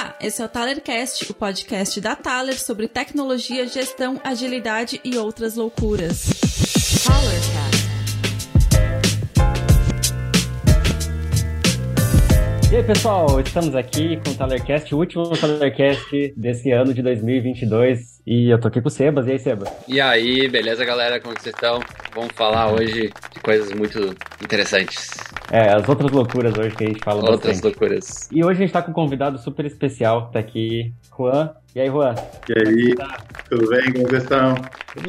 Olá, esse é o Talercast, o podcast da Taler sobre tecnologia, gestão, agilidade e outras loucuras. Talercast. E aí, pessoal, estamos aqui com o Talercast, o último Talercast desse ano de 2022. E eu tô aqui com o Sebas. E aí, Sebas? E aí, beleza, galera? Como que vocês estão? Vamos falar hoje de coisas muito interessantes. É, as outras loucuras hoje que a gente fala Outras bastante. loucuras. E hoje a gente tá com um convidado super especial, tá aqui, Juan. E aí, Juan? E aí, tudo bem? Como vocês estão?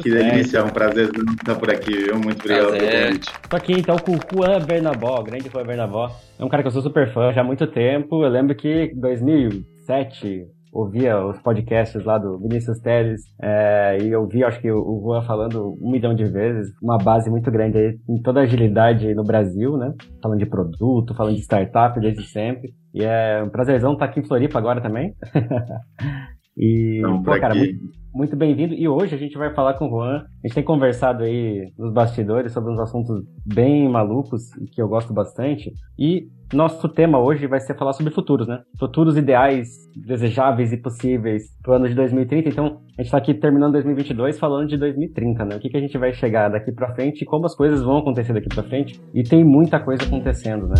Que certo. delícia, é um prazer estar por aqui, viu? Muito obrigado pelo Prazer. convite. Tô aqui então com o Juan Bernabó, o grande Juan Bernabó. É um cara que eu sou super fã já há muito tempo. Eu lembro que em 2007 ouvia os podcasts lá do Vinícius Teles é, e eu vi, acho que o Juan falando um milhão de vezes, uma base muito grande aí em toda a agilidade no Brasil, né? Falando de produto, falando de startup desde sempre. E é um prazerzão estar aqui em Floripa agora também. e, pô, cara, muito, muito bem-vindo. E hoje a gente vai falar com o Juan. A gente tem conversado aí nos bastidores sobre uns assuntos bem malucos e que eu gosto bastante. E nosso tema hoje vai ser falar sobre futuros, né? Futuros ideais, desejáveis e possíveis pro ano de 2030. Então, a gente tá aqui terminando 2022 falando de 2030, né? O que, que a gente vai chegar daqui pra frente e como as coisas vão acontecer daqui pra frente. E tem muita coisa acontecendo, né?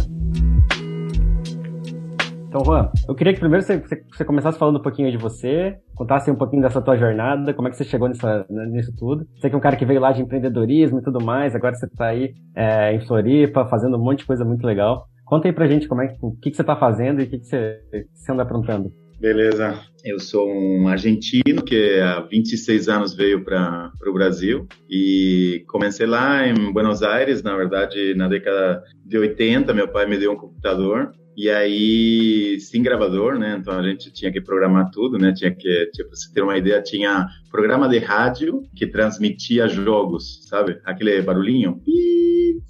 Então, Juan, eu queria que primeiro você, você- começasse falando um pouquinho de você, contasse um pouquinho dessa tua jornada, como é que você chegou nessa, né, nisso tudo. Você que é um cara que veio lá de empreendedorismo e tudo mais, agora você tá aí é, em Floripa, fazendo um monte de coisa muito legal. Conta aí pra gente como é, que- o que, que você tá fazendo e o que, que você, que você anda aprontando. Beleza. Eu sou um argentino que há 26 anos veio para o Brasil e comecei lá em Buenos Aires, na verdade, na década de 80, meu pai me deu um computador e aí, sem gravador, né? Então a gente tinha que programar tudo, né? Tinha que, tipo, você ter uma ideia, tinha programa de rádio que transmitia jogos, sabe? Aquele barulhinho,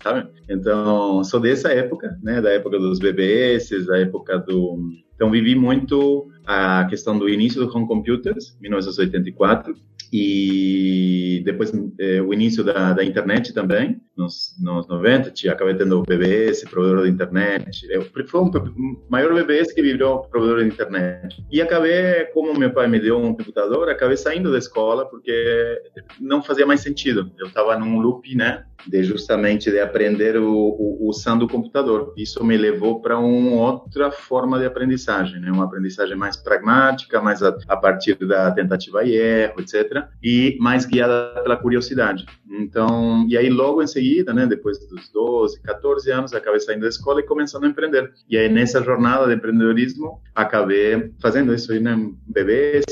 sabe? Então, sou dessa época, né? Da época dos BBS, da época do então vivi muito a questão do início do home computers, 1984, e depois eh, o início da, da internet também, nos, nos 90, tinha, acabei tendo o BBS, provedor de internet, eu, foi um, um maior BBS que virou provedor de internet. E acabei, como meu pai me deu um computador, acabei saindo da escola porque não fazia mais sentido. Eu estava num loop, né, de justamente de aprender o, o, usando o computador. Isso me levou para uma outra forma de aprendizagem, né? Uma aprendizagem mais pragmática, mais a, a partir da tentativa e erro, etc. E mais guiada pela curiosidade. Então, e aí logo em seguida, né? Depois dos 12, 14 anos, acabei saindo da escola e começando a empreender. E aí nessa jornada de empreendedorismo, acabei fazendo isso aí, né? Bebê,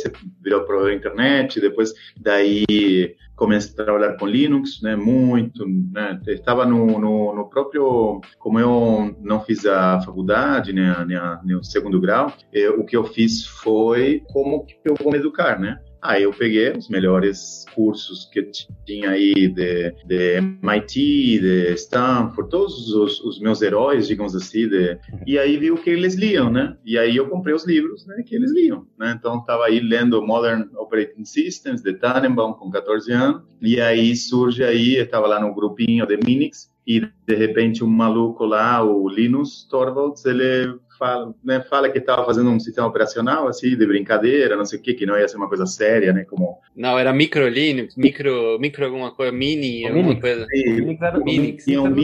virou provedor internet, depois daí comecei a trabalhar com Linux, né, muito, né, estava no, no, no, próprio, como eu não fiz a faculdade, né, nem, o segundo grau, eu, o que eu fiz foi como que eu vou me educar, né, Aí eu peguei os melhores cursos que tinha aí de, de MIT, de Stanford, todos os, os meus heróis, digamos assim, de, e aí vi o que eles liam, né? E aí eu comprei os livros né, que eles liam, né? Então estava aí lendo Modern Operating Systems de Tannenbaum com 14 anos, e aí surge aí, estava lá no grupinho de Minix, e de repente um maluco lá, o Linus Torvalds, ele fala, né, fala que estava fazendo um sistema operacional assim de brincadeira, não sei o que, que não ia ser uma coisa séria, né, como Não, era micro Linux, micro, micro alguma coisa, mini, O alguma Minix. coisa. O Minix era, o Minix. Minix era Tinha um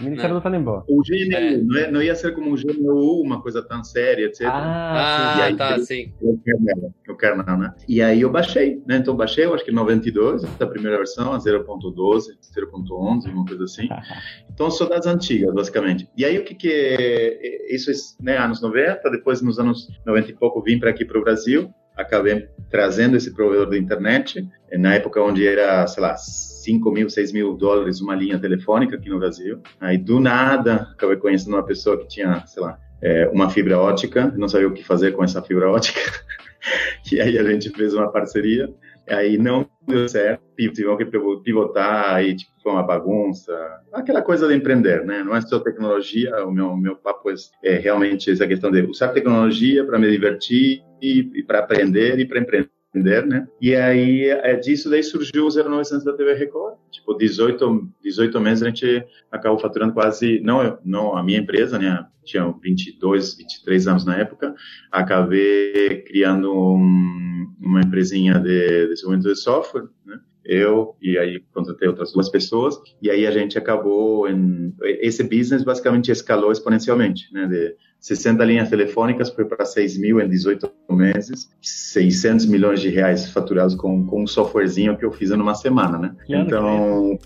Minix. Era do Tannenbaum. o GNU, É. não, é- não ia ser como o GNU, uma coisa tão séria, etc. Ah, E Ah, aí, tá, sim. o kernel, o kernel, né? E aí eu baixei, né? Então baixei, eu acho que 92, a primeira versão, a 0.12, 0.11, uma coisa assim. Então sou das antigas, basicamente. E aí o que que é, isso é, né, anos 90, depois nos anos 90 e pouco vim para aqui para o Brasil, acabei trazendo esse provedor da internet, eh, na época onde era, sei lá, 5 mil, 6 mil dólares uma linha telefônica aqui no Brasil. Aí do nada, acabei conhecendo uma pessoa que tinha, sei lá, eh, uma fibra ótica, não sabia o que fazer com essa fibra ótica. e aí a gente fez uma parceria. Aí não deu certo, tivemos que pivotar, aí tipo, foi uma bagunça. Aquela coisa de empreender, né? Não é só tecnologia, o meu, meu papo é, é realmente essa questão de usar tecnologia para me divertir e, e para aprender e para empreender. empreender, né? E aí, é, disso daí surgiu o 0900 da TV Record. Tipo, 18, 18 meses a gente acabou faturando quase, não, não a minha empresa, né? Tinha 22, 23 anos na época. Acabei criando um, uma empresinha de desenvolvimento de software, né? eu e aí contratei outras duas pessoas e aí a gente acabou em esse business basicamente escalou exponencialmente, né? De 60 linhas telefônicas foi para 6 mil em 18 meses, 600 milhões de reais faturados com, com um softwarezinho que eu fiz em uma semana, né? então,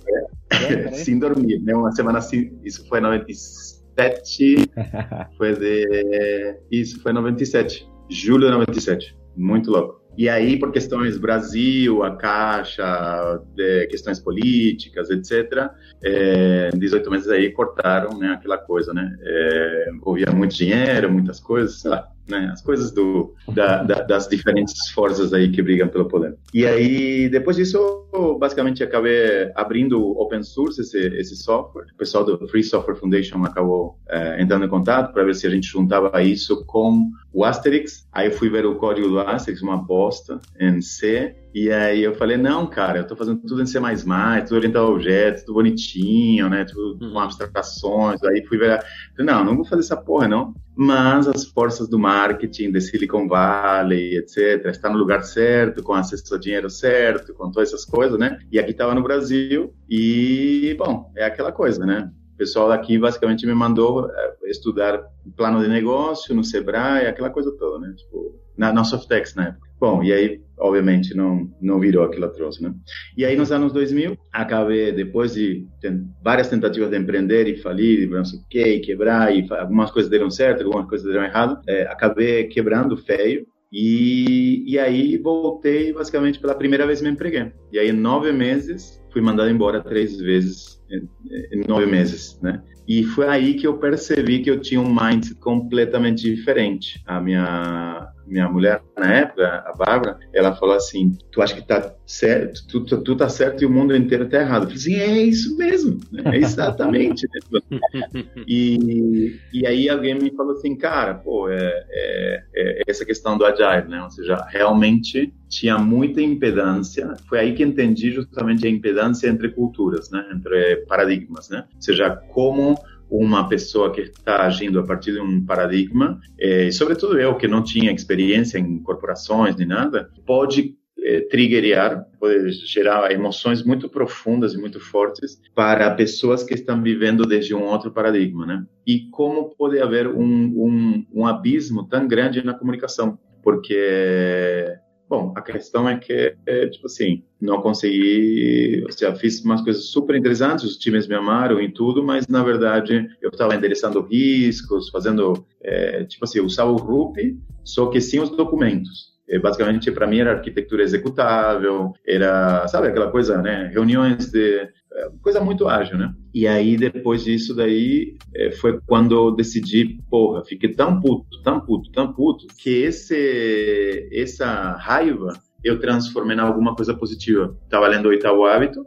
é, sem dormir, né? Uma semana assim, isso foi em 97, foi de, isso foi em 97, julho de 97, muito louco. E aí, por questões Brasil, a Caixa, questões políticas, etc., é, 18 meses aí cortaram né, aquela coisa, né? É, envolvia muito dinheiro, muitas coisas, sei lá né? As coisas do, da, da, das diferentes forças aí que brigam pelo poder. E aí, depois disso, eu basicamente acabei abrindo open source esse, esse software. O pessoal do Free Software Foundation acabou é, entrando em contato para ver se a gente juntava isso com o Asterix. Aí eu fui ver o código do Asterix, uma bosta, em C. E aí eu falei, não, cara, eu tô fazendo tudo em C++, tudo orientado a objetos, tudo bonitinho, né, tudo com uhum. abstrações. Aí fui ver, não, não vou fazer essa porra, não. Mas as forças do marketing de Silicon Valley, etc., está no lugar certo, com acesso ao dinheiro certo, com todas essas coisas, né? E aqui estava no Brasil e, bom, é aquela coisa, né? O pessoal daqui basicamente me mandou eh, estudar plano de negócio no Sebrae, aquela coisa toda, né? Tipo, na, na Softex na época. Bom, e aí, obviamente, não, não virou aquilo trouxe, né? E aí, nos anos 2000, acabei, depois de várias tentativas de empreender e falir, não sei o que, quebrar, e algumas coisas deram certo, algumas coisas deram errado, é, acabei quebrando feio, e, e aí voltei, basicamente, pela primeira vez me empreguei. E aí, em nove meses, fui mandado embora três vezes em, em nove meses, né? E foi aí que eu percebi que eu tinha um mindset completamente diferente. A minha minha mulher na época, a Bárbara, ela falou assim: "Tu acha que tá certo? Tu, tu, tu tá certo e o mundo inteiro tá errado". Eu falei assim: "É isso mesmo, é exatamente". e, e aí alguém me falou assim: "Cara, pô, é, é, é essa questão do agile, né? Ou seja, realmente tinha muita impedância. Foi aí que entendi justamente a impedância entre culturas, né? Entre paradigmas, né? Ou seja, como uma pessoa que está agindo a partir de um paradigma, eh, e sobretudo eu que não tinha experiência em corporações nem nada, pode eh, triggerar, pode gerar emoções muito profundas e muito fortes para pessoas que estão vivendo desde um outro paradigma, né? E como pode haver um, um, um abismo tão grande na comunicação? Porque Bom, a questão é que, é, tipo assim, não consegui, ou seja, fiz umas coisas super interessantes, os times me amaram e tudo, mas na verdade eu estava endereçando riscos, fazendo, é, tipo assim, usava o RUP, só que sem os documentos. E, basicamente, para mim era arquitetura executável, era, sabe, aquela coisa, né, reuniões de é, coisa muito ágil, né? E aí, depois disso daí, é, foi quando eu decidi, porra, fiquei tão puto, tão puto, tão puto, que esse, essa raiva eu transformei em alguma coisa positiva. Estava lendo o Oitavo Hábito,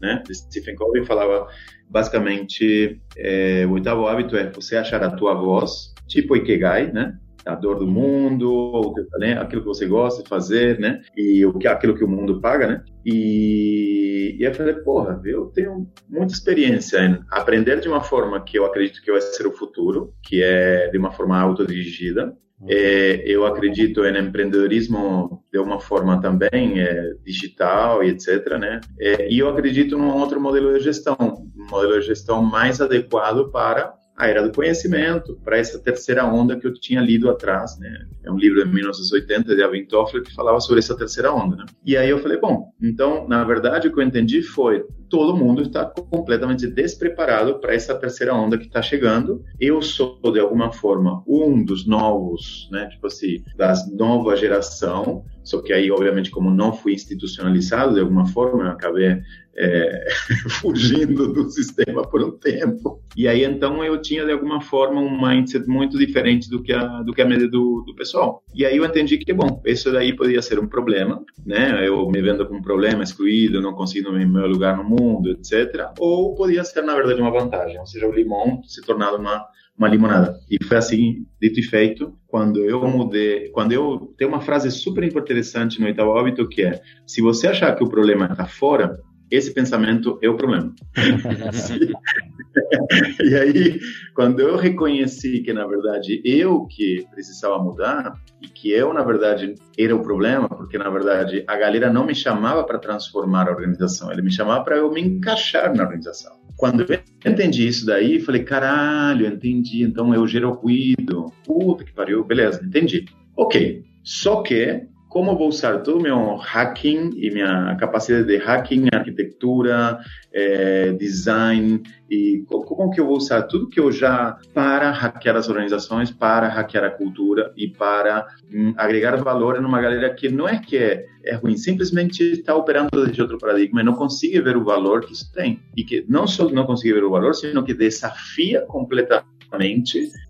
né, de Stephen Covey, falava basicamente, é, o oitavo hábito é você achar a tua voz, tipo Ikigai, né? A dor do mundo, né? aquilo que você gosta de fazer, né? E o que aquilo que o mundo paga, né? E, e eu falei, porra, eu tenho muita experiência em aprender de uma forma que eu acredito que vai ser o futuro, que é de uma forma autodirigida. É, eu acredito em empreendedorismo de uma forma também é, digital e etc, né? É, e eu acredito num outro modelo de gestão, um modelo de gestão mais adequado para a era do conhecimento, para essa terceira onda que eu tinha lido atrás, né? É um livro de 1980 de Alvin Toffler que falava sobre essa terceira onda, né? E aí eu falei, bom, então, na verdade, o que eu entendi foi todo mundo está completamente despreparado para essa terceira onda que está chegando. Eu sou, de alguma forma, um dos novos, né? Tipo assim, da nova geração, só que aí, obviamente, como não fui institucionalizado de alguma forma, eu acabei é, fugindo do sistema por um tempo. E aí, então, eu tinha, de alguma forma, um mindset muito diferente do que a, do que a média do, do pessoal. E aí eu entendi que, bom, isso daí podia ser um problema, né? Eu me vendo como um problema, excluído, não consigo no meu lugar no mundo, etc. Ou podia ser, na verdade, uma vantagem, ou seja, o limão se tornar uma uma limonada. E foi assim, dito e feito, quando eu mudei, quando eu tem uma frase super interessante no Itaú Óbito que é: se você achar que o problema está fora, esse pensamento é o problema. e aí, quando eu reconheci que, na verdade, eu que precisava mudar, e que eu, na verdade, era o problema, porque, na verdade, a galera não me chamava para transformar a organização, ele me chamava para eu me encaixar na organização. Quando eu entendi isso daí, falei, caralho, entendi, então eu gero ruído. Puta que pariu, beleza, entendi. Ok, só que como vou usar todo o meu hacking e minha capacidade de hacking, arquitetura, é, design e como que eu vou usar tudo que eu já para hackear as organizações, para hackear a cultura e para hum, agregar valor numa galera que não é que é, é ruim, simplesmente está operando de outro paradigma e não consegue ver o valor que isso tem. E que não só não consegue ver o valor, sino que desafia completamente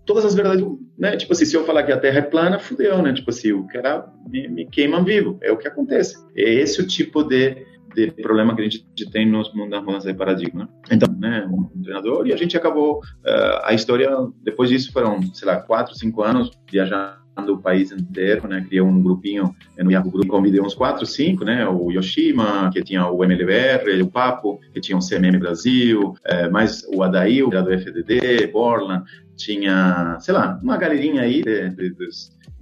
todas as verdades, né? Tipo assim, se eu falar que a Terra é plana, fudeu, né? Tipo assim, o cara me, me queima vivo. É o que acontece. É esse o tipo de, de problema que a gente tem nos na mudança de paradigma. Então, né, um treinador e a gente acabou uh, a história depois disso foram, sei lá, quatro, cinco anos viajando o país inteiro, né? Criei um grupinho no Yahoo Group, convidei uns quatro, cinco, né? O Yoshima, que tinha o MLBR, o Papo, que tinha o CMM Brasil, é, mais o Adail, do FDD, Borland, tinha, sei lá, uma galerinha aí de, de, de,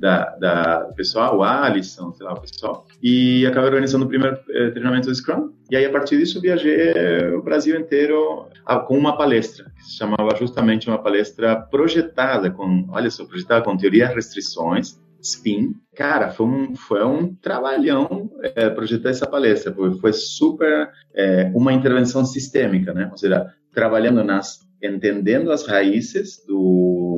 da, da pessoal, o Alisson, sei lá, o pessoal, e acabei organizando o primeiro eh, treinamento do Scrum, e aí a partir disso viajei o Brasil inteiro a, com uma palestra, que se chamava justamente uma palestra projetada, com, olha só, projetada com teoria de restrições, spin. Cara, foi um, foi um trabalhão é, projetar essa palestra, foi, foi super é, uma intervenção sistêmica, né? Ou seja, trabalhando nas entendendo as raízes do,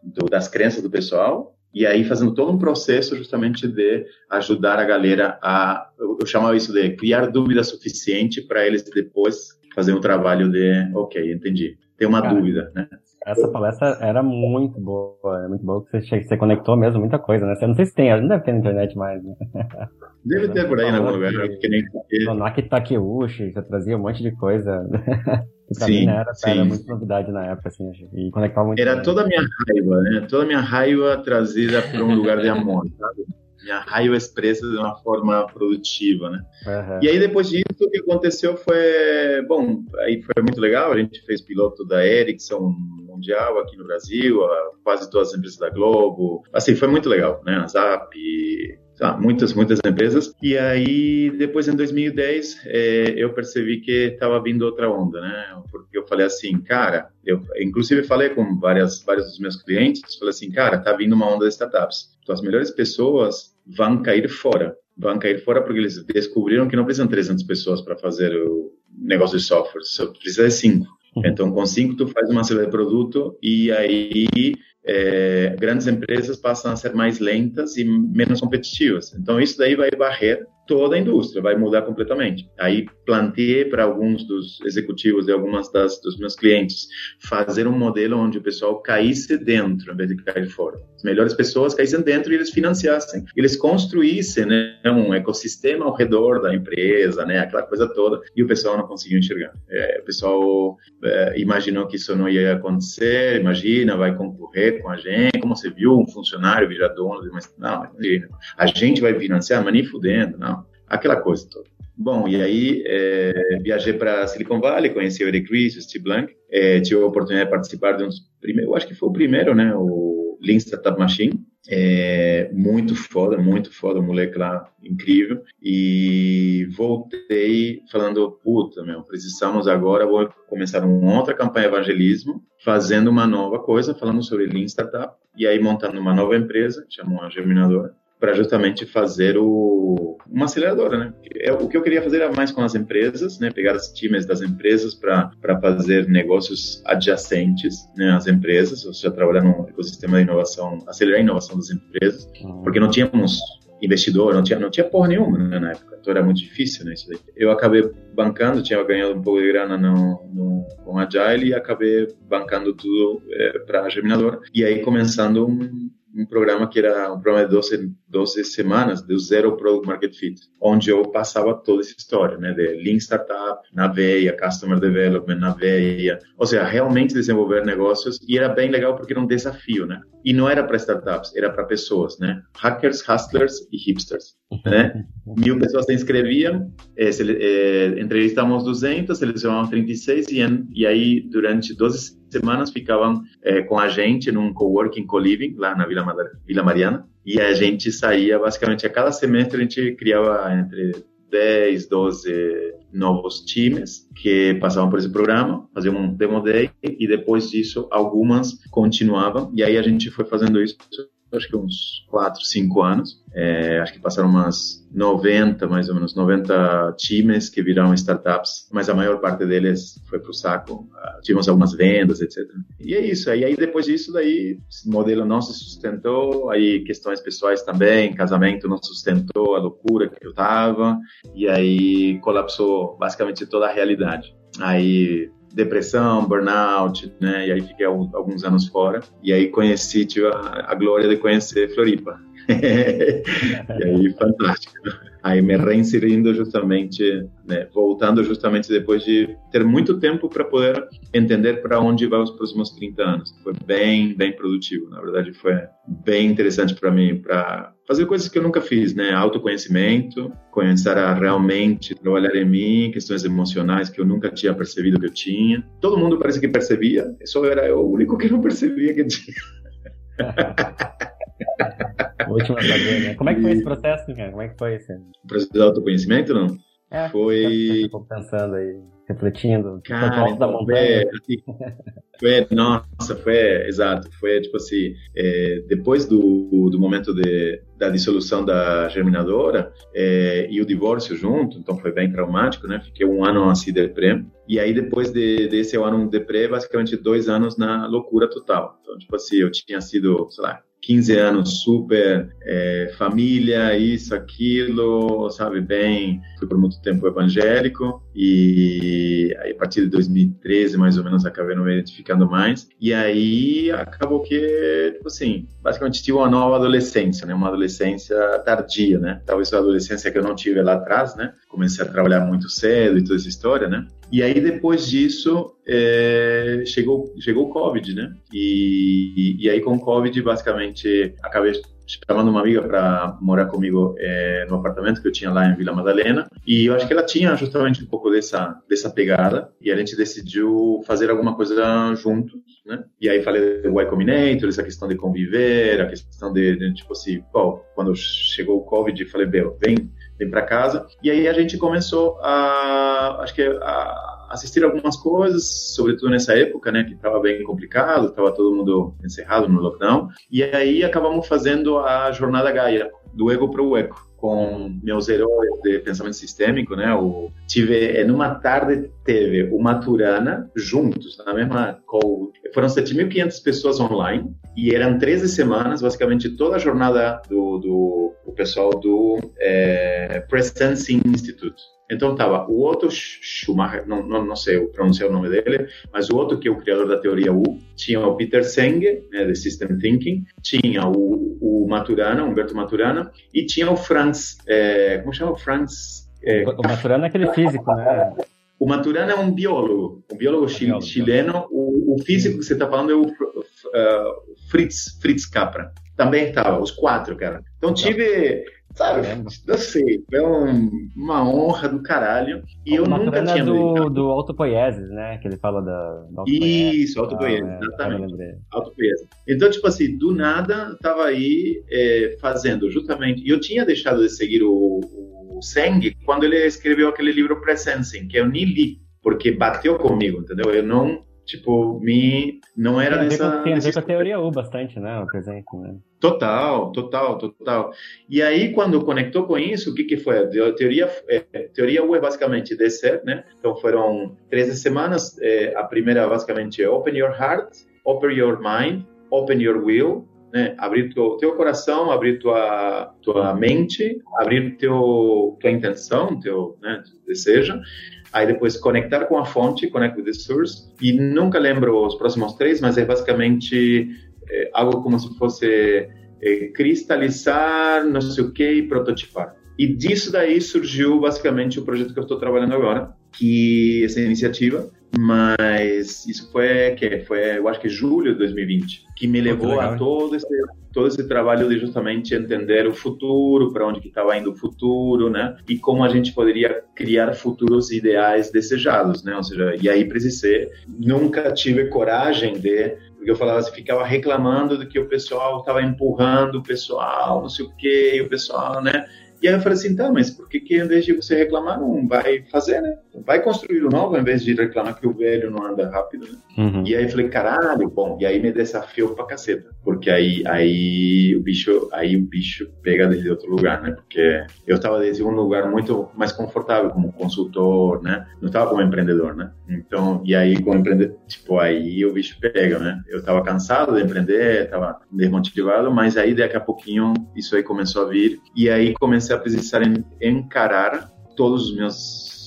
do, das crenças do pessoal e aí fazendo todo um processo justamente de ajudar a galera a, eu chamava isso de criar dúvida suficiente para eles depois fazer um trabalho de, ok, entendi, tem uma Cara, dúvida, né? Essa palestra era muito boa, é muito boa, que você, você conectou mesmo muita coisa, né? Eu não sei se tem, não deve ter na internet mais, né? Deve ter por aí em algum lugar, que nem... Nonaki Takeuchi, você trazia um monte de coisa. pra sim, mim né, era, sim. era muito novidade na época, assim, e conectava muito. Era bem. toda a minha raiva, né? Toda a minha raiva trazida por um lugar de amor, sabe? Minha raiva expressa de uma forma produtiva, né? Uhum. E aí, depois disso, o que aconteceu foi... Bom, aí foi muito legal, a gente fez piloto da Ericsson Mundial aqui no Brasil, quase todas as empresas da Globo. Assim, foi muito legal, né? A Zap, tá, muitas, muitas empresas. E aí, depois em 2010, é, eu percebi que estava vindo outra onda, né? Porque eu falei assim, cara, eu inclusive falei com várias, vários dos meus clientes, falei assim, cara, tá vindo uma onda de startups. Então, as melhores pessoas vão cair fora. Vão cair fora porque eles descobriram que não precisam 300 pessoas para fazer o negócio de software, só precisa de 5. Uhum. Então, com 5 tu faz uma série de produto e aí é, grandes empresas passam a ser mais lentas e menos competitivas. Então, isso daí vai barrer toda a indústria, vai mudar completamente. Aí planteei para alguns dos executivos de algumas das, dos meus clientes fazer um modelo onde o pessoal caísse dentro, em vez de cair fora. As melhores pessoas caíssem dentro e eles financiassem, eles construíssem né, um ecossistema ao redor da empresa, né, aquela coisa toda, e o pessoal não conseguiu enxergar. É, o pessoal é, imaginou que isso não ia acontecer, imagina, vai concorrer com a gente, como você viu um funcionário virar dono, mas não, imagina, a gente vai financiar, mas nem fudendo, não aquela coisa toda. Bom, e aí é, viajei para Silicon Valley, conheci o Eric Ries, o Steve Blank, é, tive a oportunidade de participar de um dos primeiros, eu acho que foi o primeiro, né, o Lean Startup Machine, é, muito foda, muito foda, moleque lá, incrível, e voltei falando, puta, meu, precisamos agora, vou começar uma outra campanha de evangelismo, fazendo uma nova coisa, falando sobre Lean Startup, e aí montando uma nova empresa, chamou a Germinadora, para justamente fazer o, uma aceleradora, né? É, o que eu queria fazer era mais com as empresas, né? Pegar os times das empresas para fazer negócios adjacentes né, às empresas, ou seja, trabalhar no ecossistema de inovação, acelerar a inovação das empresas, uhum. porque não tínhamos investidor, não tinha, não tinha porra nenhuma né, na época, então era muito difícil, né, isso daí. Eu acabei bancando, tinha ganhado um pouco de grana no, no, com Agile e acabei bancando tudo é, para a Germinadora, e aí começando um um programa que era um programa de 12, 12 semanas, do Zero Product Market Fit, onde eu passava toda essa história, né, de Lean Startup na veia, Customer Development na veia, ou seja, realmente desenvolver negócios, e era bem legal porque era um desafio, né, e não era para startups, era para pessoas, né, hackers, hustlers e hipsters, né, mil pessoas se inscreviam, eh, se, eh, entrevistamos 200, selecionamos 36 e, e aí durante 12 semanas ficavam eh, com a gente num coworking, co-living lá na Vila, Vila Mariana. E a gente saía basicamente a cada semestre a gente criava entre 10, 12 novos times que passavam por esse programa, faziam um demo day e depois disso algumas continuavam. E aí a gente foi fazendo isso acho que uns 4, 5 anos. É, acho que passaram umas 90, mais ou menos, 90 times que viraram startups, mas a maior parte deles foi para o saco. Uh, tivemos algumas vendas, etc. E é isso. E aí, depois disso, daí, o modelo não se sustentou, aí questões pessoais também, casamento não sustentou a loucura que eu tava, e aí colapsou basicamente toda a realidade. Aí depressão, burnout, né? E aí fiquei alguns anos fora. E aí conheci, tive a, a glória de conhecer Floripa. e aí, fantástico. Aí me reinserindo justamente, né, voltando justamente depois de ter muito tempo para poder entender para onde vai os próximos 30 anos. Foi bem, bem produtivo. Na verdade, foi bem interessante para mim, para fazer coisas que eu nunca fiz, né? Autoconhecimento, começar a realmente trabalhar em mim, questões emocionais que eu nunca tinha percebido que eu tinha. Todo mundo parece que percebia, só era eu o único que não percebia que tinha. Última né? Como é que foi esse processo, cara? Como é que foi esse? O processo de autoconhecimento, não? É, foi. Tô pensando aí, refletindo. Cara, da então, montanha. Foi, foi, nossa, foi, exato. Foi tipo assim, é, depois do, do momento de, da dissolução da germinadora é, e o divórcio junto, então foi bem traumático, né? Fiquei um ano assim deprê. E aí depois de, desse ano deprê, basicamente dois anos na loucura total. Então, tipo assim, eu tinha sido, sei lá, 15 anos super é, família, isso, aquilo, sabe, bem, fui por muito tempo evangélico e aí a partir de 2013 mais ou menos acabei não me identificando mais. E aí acabou que, tipo assim, basicamente tive uma nova adolescência, né, uma adolescência tardia, né, talvez a adolescência que eu não tive lá atrás, né, comecei a trabalhar muito cedo e toda essa história, né, e aí depois disso é, chegou chegou o Covid, né? E, e, aí com o Covid basicamente acabei chamando uma amiga para morar comigo é, no apartamento que eu tinha lá em Vila Madalena e eu acho que ela tinha justamente um pouco dessa dessa pegada e a gente decidiu fazer alguma coisa juntos, né? E aí falei do Y Combinator, essa questão de conviver, a questão de, de tipo assim, pô, quando chegou o Covid, falei, Bel, vem vem para casa. E aí a gente começou a, acho que a assistir algumas coisas, sobretudo nessa época, né, que estava bem complicado, estava todo mundo encerrado no lockdown. E aí acabamos fazendo a jornada Gaia, do ego para o eco com meus heróis de pensamento sistêmico, né? O, tive, numa tarde, teve o Maturana juntos, na mesma call. Foram 7.500 pessoas online e eram 13 semanas, basicamente toda a jornada do, do pessoal do é, Institute. Então tava o Otto Schumacher, não, não, não sei pronunciar o nome dele, mas o Otto, que é o criador da teoria U, tinha o Peter Senge, né, de System Thinking, tinha o, o Maturana, Humberto Maturana, e tinha o Franz, é, como chama o Franz? É, o Maturana é aquele físico, né? O Maturana é um biólogo, um biólogo, biólogo chileno. O, o, físico que você está falando é o uh, Fritz, Fritz Capra. Também estava, os quatro, cara. Então tive Sabe, eu sei, é um, uma honra do caralho. E eu nunca tinha do, do autopoieses, né? Que ele fala da, da Isso, autopoieses, ah, é, exatamente. Autopoieses. Então, tipo assim, do nada, tava aí é, fazendo justamente. E eu tinha deixado de seguir o, o Seng quando ele escreveu aquele livro Presensing, que eu nem li, porque bateu comigo, entendeu? Eu não tipo, me não era tem nessa. Tem a ver com a teoria U bastante, né? O presente, né? Total, total, total. E aí, quando conectou com isso, o que, que foi? A teoria, é, teoria U é basicamente descer, né? Então, foram 13 semanas. É, a primeira, basicamente, é Open Your Heart, Open Your Mind, Open Your Will, né? Abrir teu, teu coração, abrir tua, tua mente, abrir teu, tua intenção, teu, né, teu desejo aí depois conectar com a fonte, connect with the source, e nunca lembro os próximos três, mas é basicamente é, algo como se fosse é, cristalizar, não sei o que, e prototipar. E disso daí surgiu basicamente o projeto que eu estou trabalhando agora, que essa iniciativa, mas isso foi que foi, eu acho que julho de 2020, que me levou legal, a todo esse todo esse trabalho de justamente entender o futuro, para onde que estava indo o futuro, né? E como a gente poderia criar futuros ideais desejados, né? Ou seja, e aí precisei, nunca tive coragem de porque eu falava assim, ficava reclamando do que o pessoal estava empurrando o pessoal, não sei o quê, e o pessoal, né? E aí eu falei assim, tá, mas por que que em vez de você reclamar, não vai fazer, né? Vai construir o novo em vez de reclamar que o velho não anda rápido, né? Uhum. E aí falei, caralho, bom, e aí me desafiou pra caceta, porque aí, aí o bicho, aí o bicho pega desde outro lugar, né? Porque eu tava desde um lugar muito mais confortável como consultor, né? Não tava como empreendedor, né? Então, e aí como empreendedor, tipo, aí o bicho pega, né? Eu tava cansado de empreender, tava desmotivado, mas aí daqui a pouquinho isso aí começou a vir, e aí comecei a precisar encarar todos os meus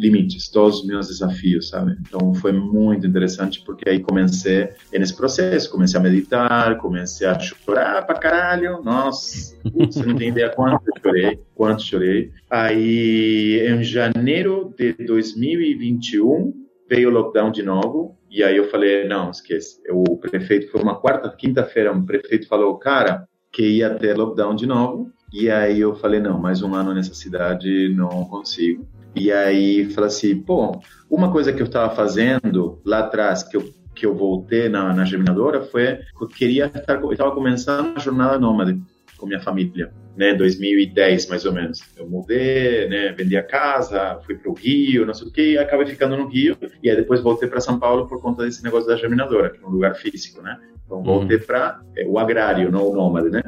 limites, todos os meus desafios, sabe? Então foi muito interessante porque aí comecei nesse processo, comecei a meditar, comecei a chorar pra caralho, nossa, você não tem ideia quanto eu chorei, quanto chorei. Aí em janeiro de 2021 veio o lockdown de novo e aí eu falei, não, esquece. O prefeito foi uma quarta, quinta-feira, um prefeito falou, cara, que ia ter lockdown de novo e aí eu falei, não, mais um ano nessa cidade não consigo. E aí falei assim, pô, uma coisa que eu estava fazendo lá atrás, que eu, que eu voltei na, na germinadora, foi que eu queria estar, eu estava começando a jornada nômade com minha família, né, 2010 mais ou menos. Eu mudei, né, vendi a casa, fui para o Rio, não sei o que, e acabei ficando no Rio, e aí depois voltei para São Paulo por conta desse negócio da germinadora, que é um lugar físico, né. Então voltei uhum. para é, o agrário, não o nômade, né?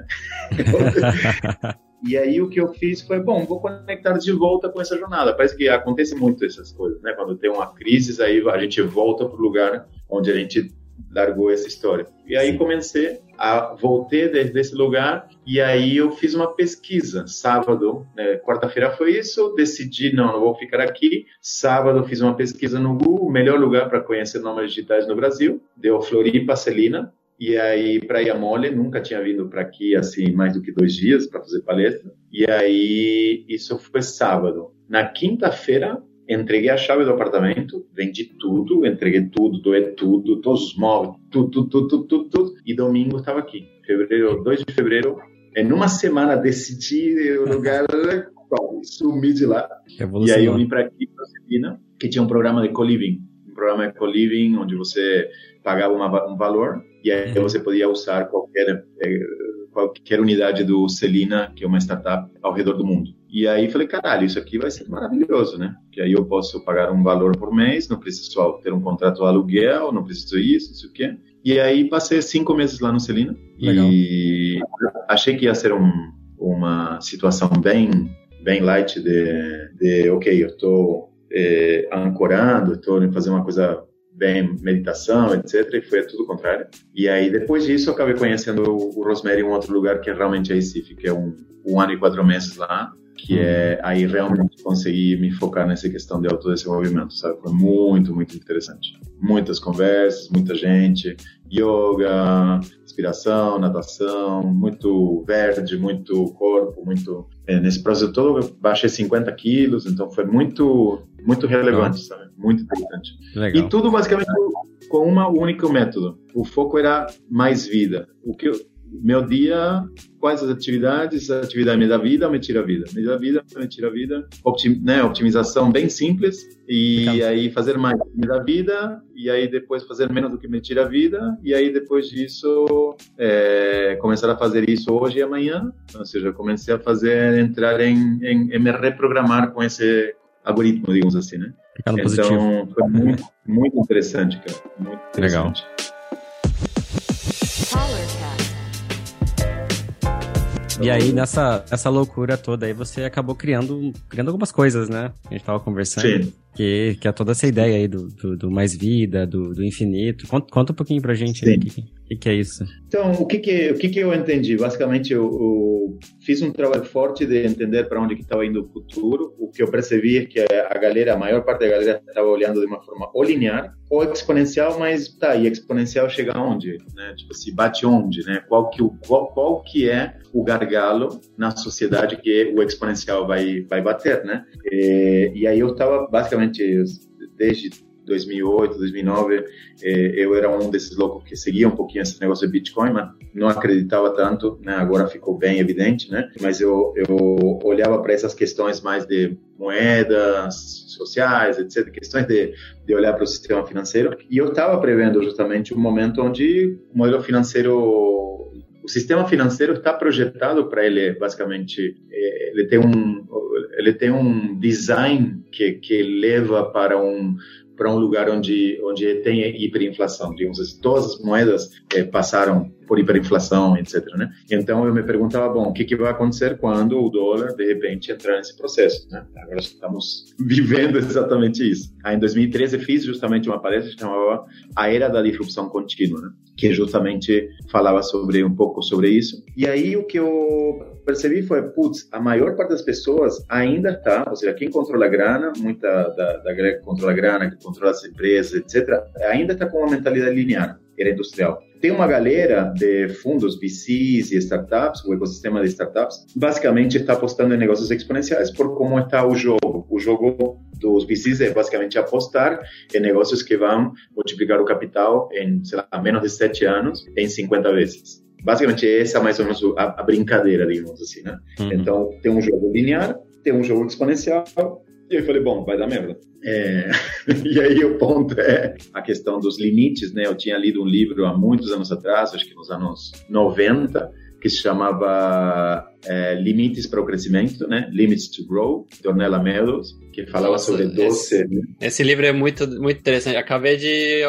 e aí o que eu fiz foi, bom, vou conectar de volta com essa jornada. Parece que acontece muito essas coisas, né? Quando tem uma crise, aí a gente volta para o lugar onde a gente largou essa história. E aí comecei a voltei desde esse lugar e aí eu fiz uma pesquisa sábado, né, quarta-feira foi isso, decidi não, não vou ficar aqui. Sábado fiz uma pesquisa no Google, melhor lugar para conhecer nomes digitais no Brasil, deu Floripa, Celina, e aí, Praia Mole, nunca tinha vindo para aqui assim mais do que dois dias para fazer palestra. E aí, isso foi sábado. Na quinta-feira, entreguei a chave do apartamento, vendi tudo, entreguei tudo, doei tudo, todos os móveis, tudo, tudo, tudo, tudo, tudo, tudo. E domingo estava aqui. Fevereiro, 2 de fevereiro, em uma semana decidi o lugar, sumi de lá. E aí eu vim para aqui, para Celina, que tinha um programa de co-living. Um programa de co-living onde você pagava uma, um valor e aí você podia usar qualquer eh, qualquer unidade do Celina, que é uma startup, ao redor do mundo. E aí falei, caralho, isso aqui vai ser maravilhoso, né? Que aí eu posso pagar um valor por mês, não preciso ter um contrato de aluguel, não preciso isso, isso aqui. E aí passei cinco meses lá no Celina Legal. e achei que ia ser um, uma situação bem bem light de, de ok, eu estou eh, ancorando, estou fazendo uma coisa bem meditação, etc. E foi tudo o contrário. E aí, depois disso, eu acabei conhecendo o Rosemary em um outro lugar que é realmente Recife, que é um, um ano e quatro meses lá, que é aí realmente consegui me focar nessa questão de autodesenvolvimento, sabe? Foi muito, muito interessante. Muitas conversas, muita gente, yoga, inspiração, natação, muito verde, muito corpo, muito... É, nesse processo todo eu baixei 50 quilos, então foi muito, muito relevante, Legal. sabe? Muito importante. Legal. E tudo basicamente com um único método. O foco era mais vida. O que eu, meu dia, quais as atividades, a atividade me dá vida ou me tira vida? Me dá vida, me tira vida. Optim, né, optimização bem simples e Legal. aí fazer mais me dá vida e aí depois fazer menos do que me tira vida e aí depois disso é, começar a fazer isso hoje e amanhã. Ou seja, comecei a fazer, entrar em, em, em me reprogramar com esse algoritmo, digamos assim, né? então, positivo. foi muito, muito interessante, cara. Muito interessante. Legal. E aí, nessa essa loucura toda aí, você acabou criando, criando algumas coisas, né? A gente tava conversando. Sim. Que, que é toda essa ideia aí do, do, do mais vida, do, do infinito. Conta, conta, um pouquinho pra gente aí, o que, que, que, é isso. Então, o que que, o que, que eu entendi? Basicamente, eu, eu fiz um trabalho forte de entender para onde que estava indo o futuro. O que eu percebi é que a galera, a maior parte da galera estava olhando de uma forma ou linear ou exponencial, mas tá, e exponencial chega aonde? Né? Tipo, se bate onde, né? Qual que, qual, qual que é o gargalo na sociedade que o exponencial vai, vai bater, né? E, e aí eu estava basicamente desde 2008, 2009, eh, eu era um desses loucos que seguia um pouquinho esse negócio de Bitcoin, mas não acreditava tanto, né? Agora ficou bem evidente, né? Mas eu, eu olhava para essas questões mais de moedas sociais, etc., questões de, de olhar para o sistema financeiro, e eu estava prevendo justamente um momento onde o modelo financeiro o sistema financeiro está projetado para ele basicamente eh, ele tem um ele tem um design que que leva para um para um lugar onde onde tem hiperinflação, digamos assim, todas as moedas eh, passaram por hiperinflação, etc. Né? Então eu me perguntava, bom, o que, que vai acontecer quando o dólar de repente entrar nesse processo? Né? Agora estamos vivendo exatamente isso. Aí, em 2013 fiz justamente uma palestra que chamava A Era da Disrupção Contínua, né? que justamente falava sobre um pouco sobre isso. E aí o que eu percebi foi, putz, a maior parte das pessoas ainda está, ou seja, quem controla a grana, muita da, da que controla a grana, que controla as empresas, etc., ainda está com uma mentalidade linear, era industrial. Tem uma galera de fundos, VCs e startups, o ecossistema de startups, basicamente está apostando em negócios exponenciais por como está o jogo. O jogo dos VCs é basicamente apostar em negócios que vão multiplicar o capital em, sei lá, menos de sete anos em 50 vezes. Basicamente, essa é mais ou menos a, a brincadeira, digamos assim, né? Uhum. Então, tem um jogo linear, tem um jogo exponencial, e eu falei, bom, vai dar merda. É... e aí o ponto é a questão dos limites, né? Eu tinha lido um livro há muitos anos atrás, acho que nos anos 90, que se chamava é, Limites para o Crescimento, né? Limits to Grow, de Ornella Meadows, que falava Nossa, sobre 12... Esse, esse, livro é muito, muito interessante. Acabei de,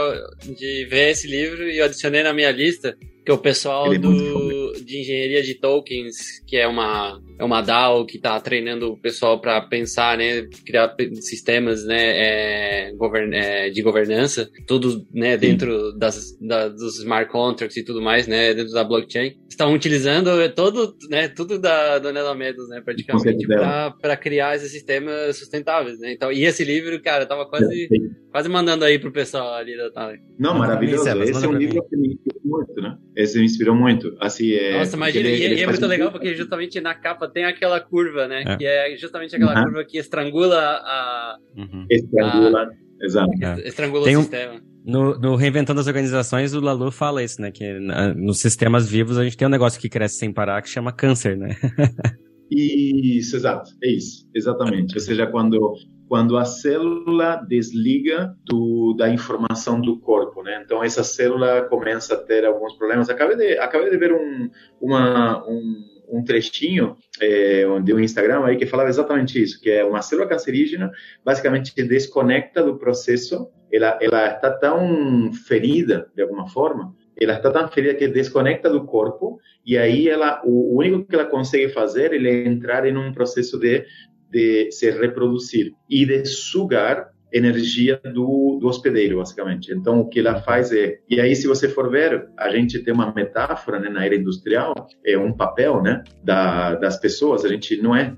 de ver esse livro e adicionei na minha lista que o pessoal é do, de engenharia de tokens, que é uma, é uma DAO que está treinando o pessoal para pensar, né, criar sistemas, né, é, govern, é, de governança, tudo, né, dentro das, da, dos smart contracts e tudo mais, né, dentro da blockchain, estão utilizando todo, né, tudo da Donella Meadows, né, praticamente, para criar esses sistemas sustentáveis, né. Então, e esse livro, cara, tava quase, quase mandando aí pro pessoal ali da. Não, maravilhoso. Esse é um livro que me muito, né? Esse me inspirou muito. Assim, é, Nossa, imagina, ele, e, ele é muito legal porque justamente na capa tem aquela curva, né? É. Que é justamente aquela uhum. curva que estrangula a. Uhum. Estrangula, a, exato. Estrangula tem o sistema. No, no, Reinventando as Organizações, o Lalu fala isso, né? Que na, nos sistemas vivos a gente tem um negócio que cresce sem parar que chama câncer, né? isso, exato. É isso, exatamente. Ou seja, quando quando a célula desliga do, da informação do corpo, né? Então essa célula começa a ter alguns problemas. Acabei de, acabei de ver um, uma, um, um trechinho é, de um Instagram aí que falava exatamente isso, que é uma célula cancerígena basicamente desconecta do processo, ela, ela está tão ferida de alguma forma, ela está tão ferida que desconecta do corpo e aí ela o único que ela consegue fazer é entrar em um processo de de se reproduzir e de sugar energia do, do hospedeiro, basicamente. Então, o que ela faz é... E aí, se você for ver, a gente tem uma metáfora né, na era industrial, é um papel né, da, das pessoas. A gente não é...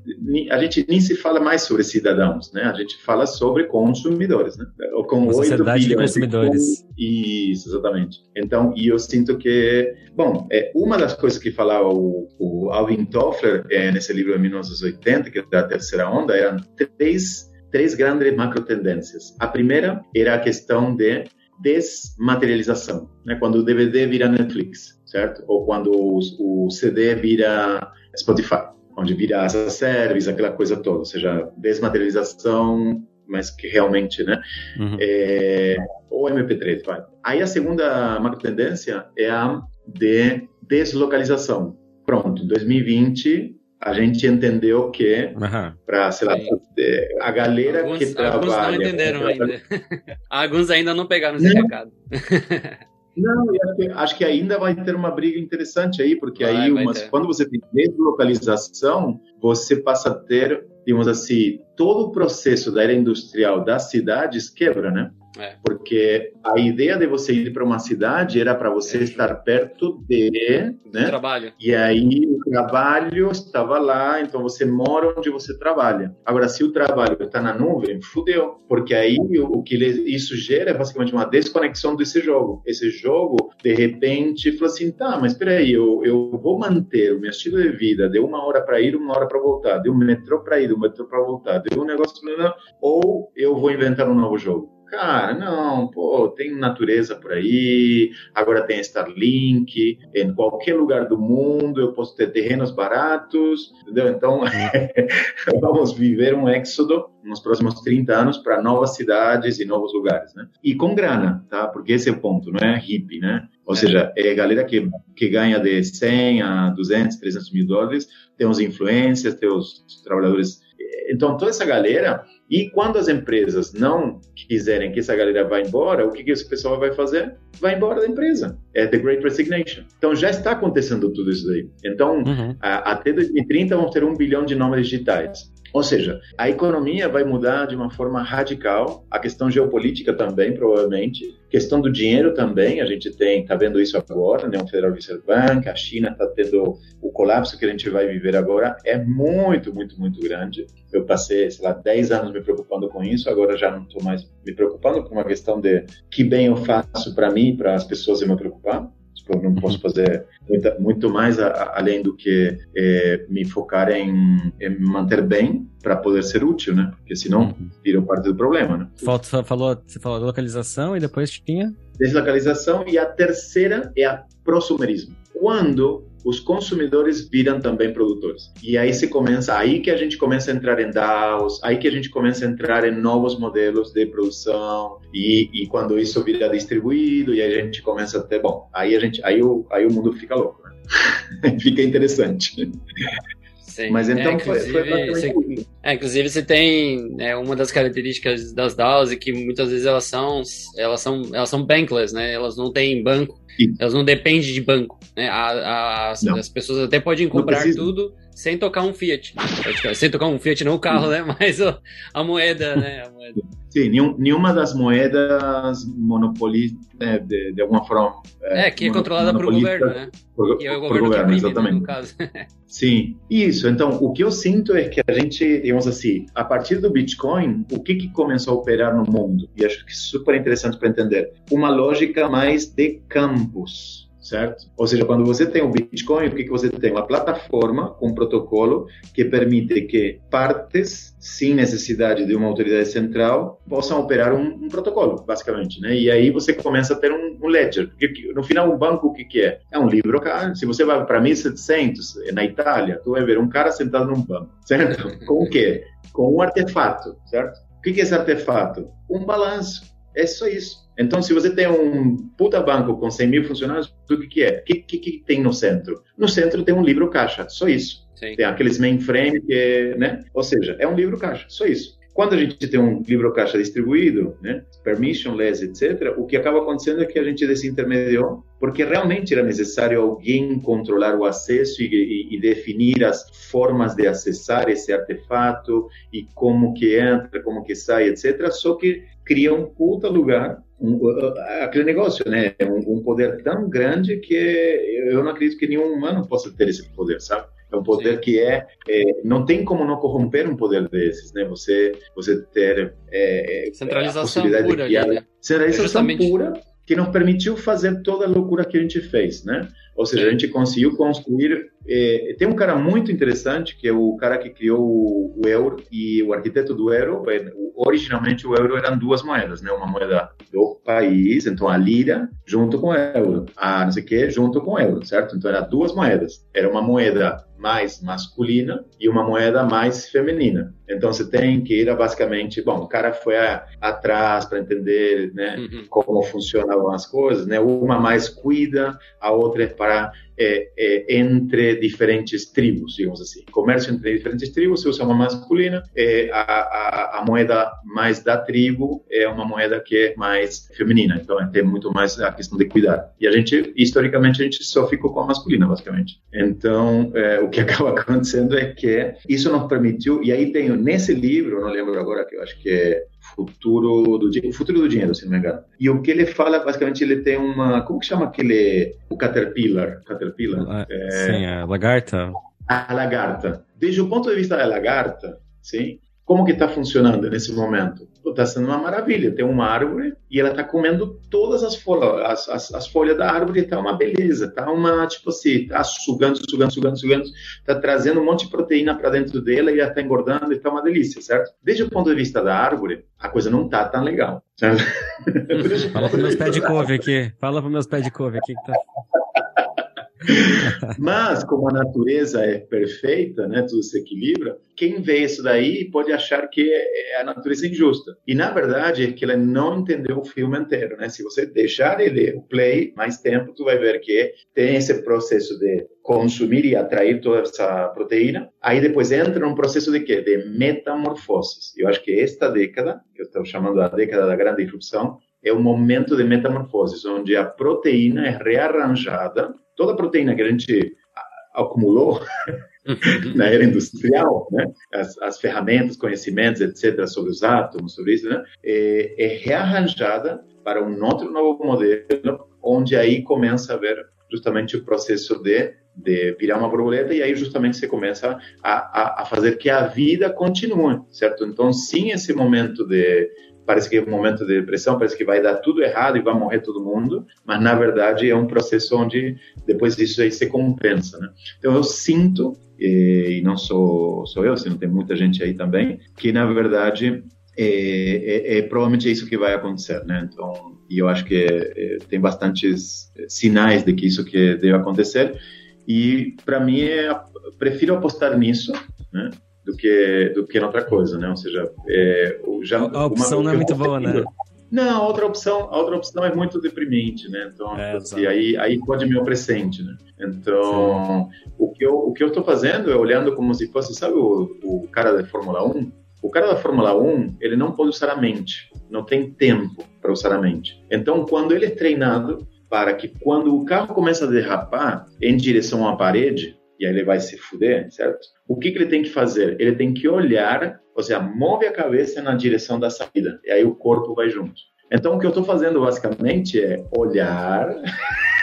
A gente nem se fala mais sobre cidadãos, né? A gente fala sobre consumidores, né? Com sociedade de consumidores. Com... Isso, exatamente. Então, e eu sinto que... Bom, é, uma das coisas que falava o, o Alvin Toffler é, nesse livro de 1980, que é da terceira onda, eram três três grandes macro tendências. A primeira era a questão de desmaterialização, né? quando o DVD vira Netflix, certo? Ou quando o, o CD vira Spotify, onde vira as service, aquela coisa toda, ou seja, desmaterialização, mas que realmente, né? Uhum. É, ou MP3, vai. Aí a segunda macro tendência é a de deslocalização. Pronto, 2020 a gente entendeu que uhum. para sei lá a galera alguns, que trabalha alguns não entenderam ainda. Alguns ainda não pegaram esse recado. Não, acho que, acho que, ainda vai ter uma briga interessante aí, porque vai, aí umas, quando você tem deslocalização, você passa a ter, digamos assim, todo o processo da era industrial das cidades quebra, né? É. Porque a ideia de você ir para uma cidade era para você é. estar perto de, né? Trabalho. E aí o trabalho estava lá, então você mora onde você trabalha. Agora, se o trabalho está na nuvem, fudeu. Porque aí o, que isso gera é basicamente uma desconexão desse jogo. Esse jogo, de repente, falou assim: tá, mas espera aí, eu, eu vou manter o meu estilo de vida de uma hora para ir, uma hora para voltar, de um metrô para ir, de um metrô para voltar, de um negócio, ou eu vou inventar um novo jogo. Cara, não, pô, tem natureza por aí, agora tem Starlink, em qualquer lugar do mundo eu posso ter terrenos baratos, entendeu? Então, vamos viver um êxodo nos próximos 30 anos para novas cidades e novos lugares, né? E com grana, tá? Porque esse é o ponto, não é hippie, né? Ou é. seja, é galera que, que ganha de 100 a 200, 300 mil dólares, tem os influencers, tem os trabalhadores. Então, toda essa galera e quando as empresas não quiserem que essa galera vá embora, o que, que esse pessoal vai fazer? Vai embora da empresa. É the Great Resignation. Então já está acontecendo tudo isso aí. Então, uhum. a, até 2030 vamos ter um bilhão de nomes digitais. Ou seja, a economia vai mudar de uma forma radical, a questão geopolítica também, provavelmente, questão do dinheiro também, a gente tem, está vendo isso agora, né? O Federal Reserve Bank, a China está tendo o colapso que a gente vai viver agora, é muito, muito, muito grande. Eu passei, sei lá, 10 anos me preocupando com isso, agora já não estou mais me preocupando com uma questão de que bem eu faço para mim, para as pessoas me preocupar. Tipo, não posso fazer muita, muito mais a, a, além do que é, me focar em, em, me manter bem para poder ser útil, né? Porque senão uhum. vira parte do problema, né? Falta, falou, você falou localização e depois tinha? Deslocalização e a terceira é a prosumerismo. Quando os consumidores viram também produtores. E aí se começa, aí que a gente começa a entrar em DAOs, aí que a gente começa a entrar em novos modelos de produção e, e quando isso vira distribuído e a gente começa a ter, bom, aí a gente, aí o, aí o mundo fica louco, né? fica interessante. Sim. Mas então é, foi, foi você, é, inclusive você tem né, uma das características das DAOs é que muitas vezes elas são elas são elas são bankless, né? Elas não têm banco, Sim. elas não dependem de banco, né? A, a, as, as, pessoas até podem comprar tudo sem tocar um Fiat, sem tocar um Fiat não o carro, né? Mas a, moeda, né? A moeda. Sim, nenhum, nenhuma das moedas monopolistas, né, de, de alguma forma. É, é que é controlada por governo, né? Por, e é o governo, governo né, exatamente. no caso. Sim, isso. Então, o que eu sinto é que a gente, digamos assim, a partir do Bitcoin, o que, que começou a operar no mundo? E acho que é super interessante para entender. Uma lógica mais de campos certo? Ou seja, quando você tem o Bitcoin, o que, que você tem? Uma plataforma com um protocolo que permite que partes, sem necessidade de uma autoridade central, possam operar um, um protocolo, basicamente, né? E aí você começa a ter um, um ledger. Porque no final, um banco, o que, que é? É um livro, cara. Se você vai para 1700, na Itália, tu vai ver um cara sentado num banco, certo? Com o quê? Com um artefato, certo? O que, que é esse artefato? Um balanço. É só isso. Então, se você tem um puta banco com 100 mil funcionários, o que, que é? O que, que, que, tem no centro? No centro tem um livro caixa, só isso. Sim. Tem aqueles mainframe, que é, né? Ou seja, é um livro caixa, só isso. Quando a gente tem um livro caixa distribuído, né, permissionless, etc., o que acaba acontecendo é que a gente desintermediou, porque realmente era necessário alguém controlar o acesso e, e, e, definir as formas de acessar esse artefato e como que entra, como que sai, etc. Só que cria um puta lugar um, aquele negócio, né? Um, um, poder tão grande que eu não acredito que nenhum humano possa ter esse poder, sabe? É um poder Sim. que é, é, não tem como não corromper um poder desses, né? Você você ter é, é centralização a possibilidade pura, de criar, né? centralização pura que nos permitiu fazer toda a loucura que a gente fez, né? Ou seja, a gente conseguiu construir. Eh, tem um cara muito interessante que é o cara que criou o, o, euro e o arquiteto do euro. Originalmente o euro eram duas moedas, né? Uma moeda do país, então a lira junto com o euro, a não sei o que junto com o euro, certo? Então eram duas moedas. Era uma moeda mais masculina e uma moeda mais feminina. Então você tem que ir a basicamente, bom, o cara foi a, atrás para entender, né, uhum. como funcionavam as coisas, né? Uma mais cuida, a outra é para é, é, entre diferentes tribos, digamos assim. Comércio entre diferentes tribos, se usa uma masculina, é, a, a, a, moeda mais da tribo é uma moeda que é mais feminina, então tem muito mais a questão de cuidar. E a gente, historicamente, a gente só ficou com a masculina, basicamente. Então, é, o que acaba acontecendo é que isso nos permitiu, e aí tenho nesse livro, não lembro agora, que eu acho que é futuro do o futuro do dinheiro, se não me engano. E o que ele fala, basicamente, ele tem uma, como que chama aquele, o caterpillar, caterpillar? Ah, é, sim, a lagarta. A lagarta. Desde o ponto de vista da lagarta, sim, como que está funcionando nesse momento? Está sendo uma maravilha. Tem uma árvore e ela está comendo todas as folhas, as, as, as folhas da árvore. Está uma beleza. Está uma, tipo assim, está sugando, sugando, sugando, sugando. Está trazendo um monte de proteína para dentro dela e ela está engordando e está uma delícia, certo? Desde o ponto de vista da árvore, a coisa não está tão legal. Fala para meus pés de couve aqui. Fala para meus pés de couve aqui que tá... Mas, como a natureza é perfeita, né, tudo se equilibra, quem vê isso daí pode achar que é a natureza injusta. E, na verdade, é que ela não entendeu o filme inteiro. Né? Se você deixar ele o play mais tempo, tu vai ver que tem esse processo de consumir e atrair toda essa proteína. Aí depois entra num processo de quê? De metamorfose. Eu acho que esta década, que eu estou chamando a década da grande disrupção, é o momento de metamorfose, onde a proteína é rearranjada toda a proteína que a gente acumulou na era industrial, né? As, as, ferramentas, conhecimentos, etc., sobre os átomos, sobre isso, né? É, é, rearranjada para um outro novo modelo, onde aí começa a haver justamente o processo de, de virar uma borboleta e aí justamente você começa a, a, a fazer que a vida continue, certo? Então, sim, esse momento de parece que é um momento de depressão, parece que vai dar tudo errado e vai morrer todo mundo, mas na verdade é um processo onde depois disso aí se compensa, né? Então eu sinto, e, não sou, sou eu, sino tem muita gente aí também, que na verdade é, é, é, provavelmente isso que vai acontecer, né? Então, e eu acho que é, tem bastantes sinais de que isso que deve acontecer. E para mim, é, prefiro apostar nisso, né? Do que do que outra coisa, né? Ou seja, é, já a opção não é muito boa, né? Não, a outra opção, a outra opção é muito deprimente, né? Então, é, assim, aí aí pode me presente, né? Então, o que eu o que eu estou fazendo é olhando como se fosse, sabe, o, o cara da Fórmula 1. O cara da Fórmula 1, ele não pode usar a mente, não tem tempo para usar a mente. Então, quando ele é treinado para que quando o carro começa a derrapar em direção à parede, e aí ele vai se fuder, certo? O que, que ele tem que fazer? Ele tem que olhar, ou seja, move a cabeça na direção da saída, e aí o corpo vai junto. Então, o que eu estou fazendo basicamente é olhar,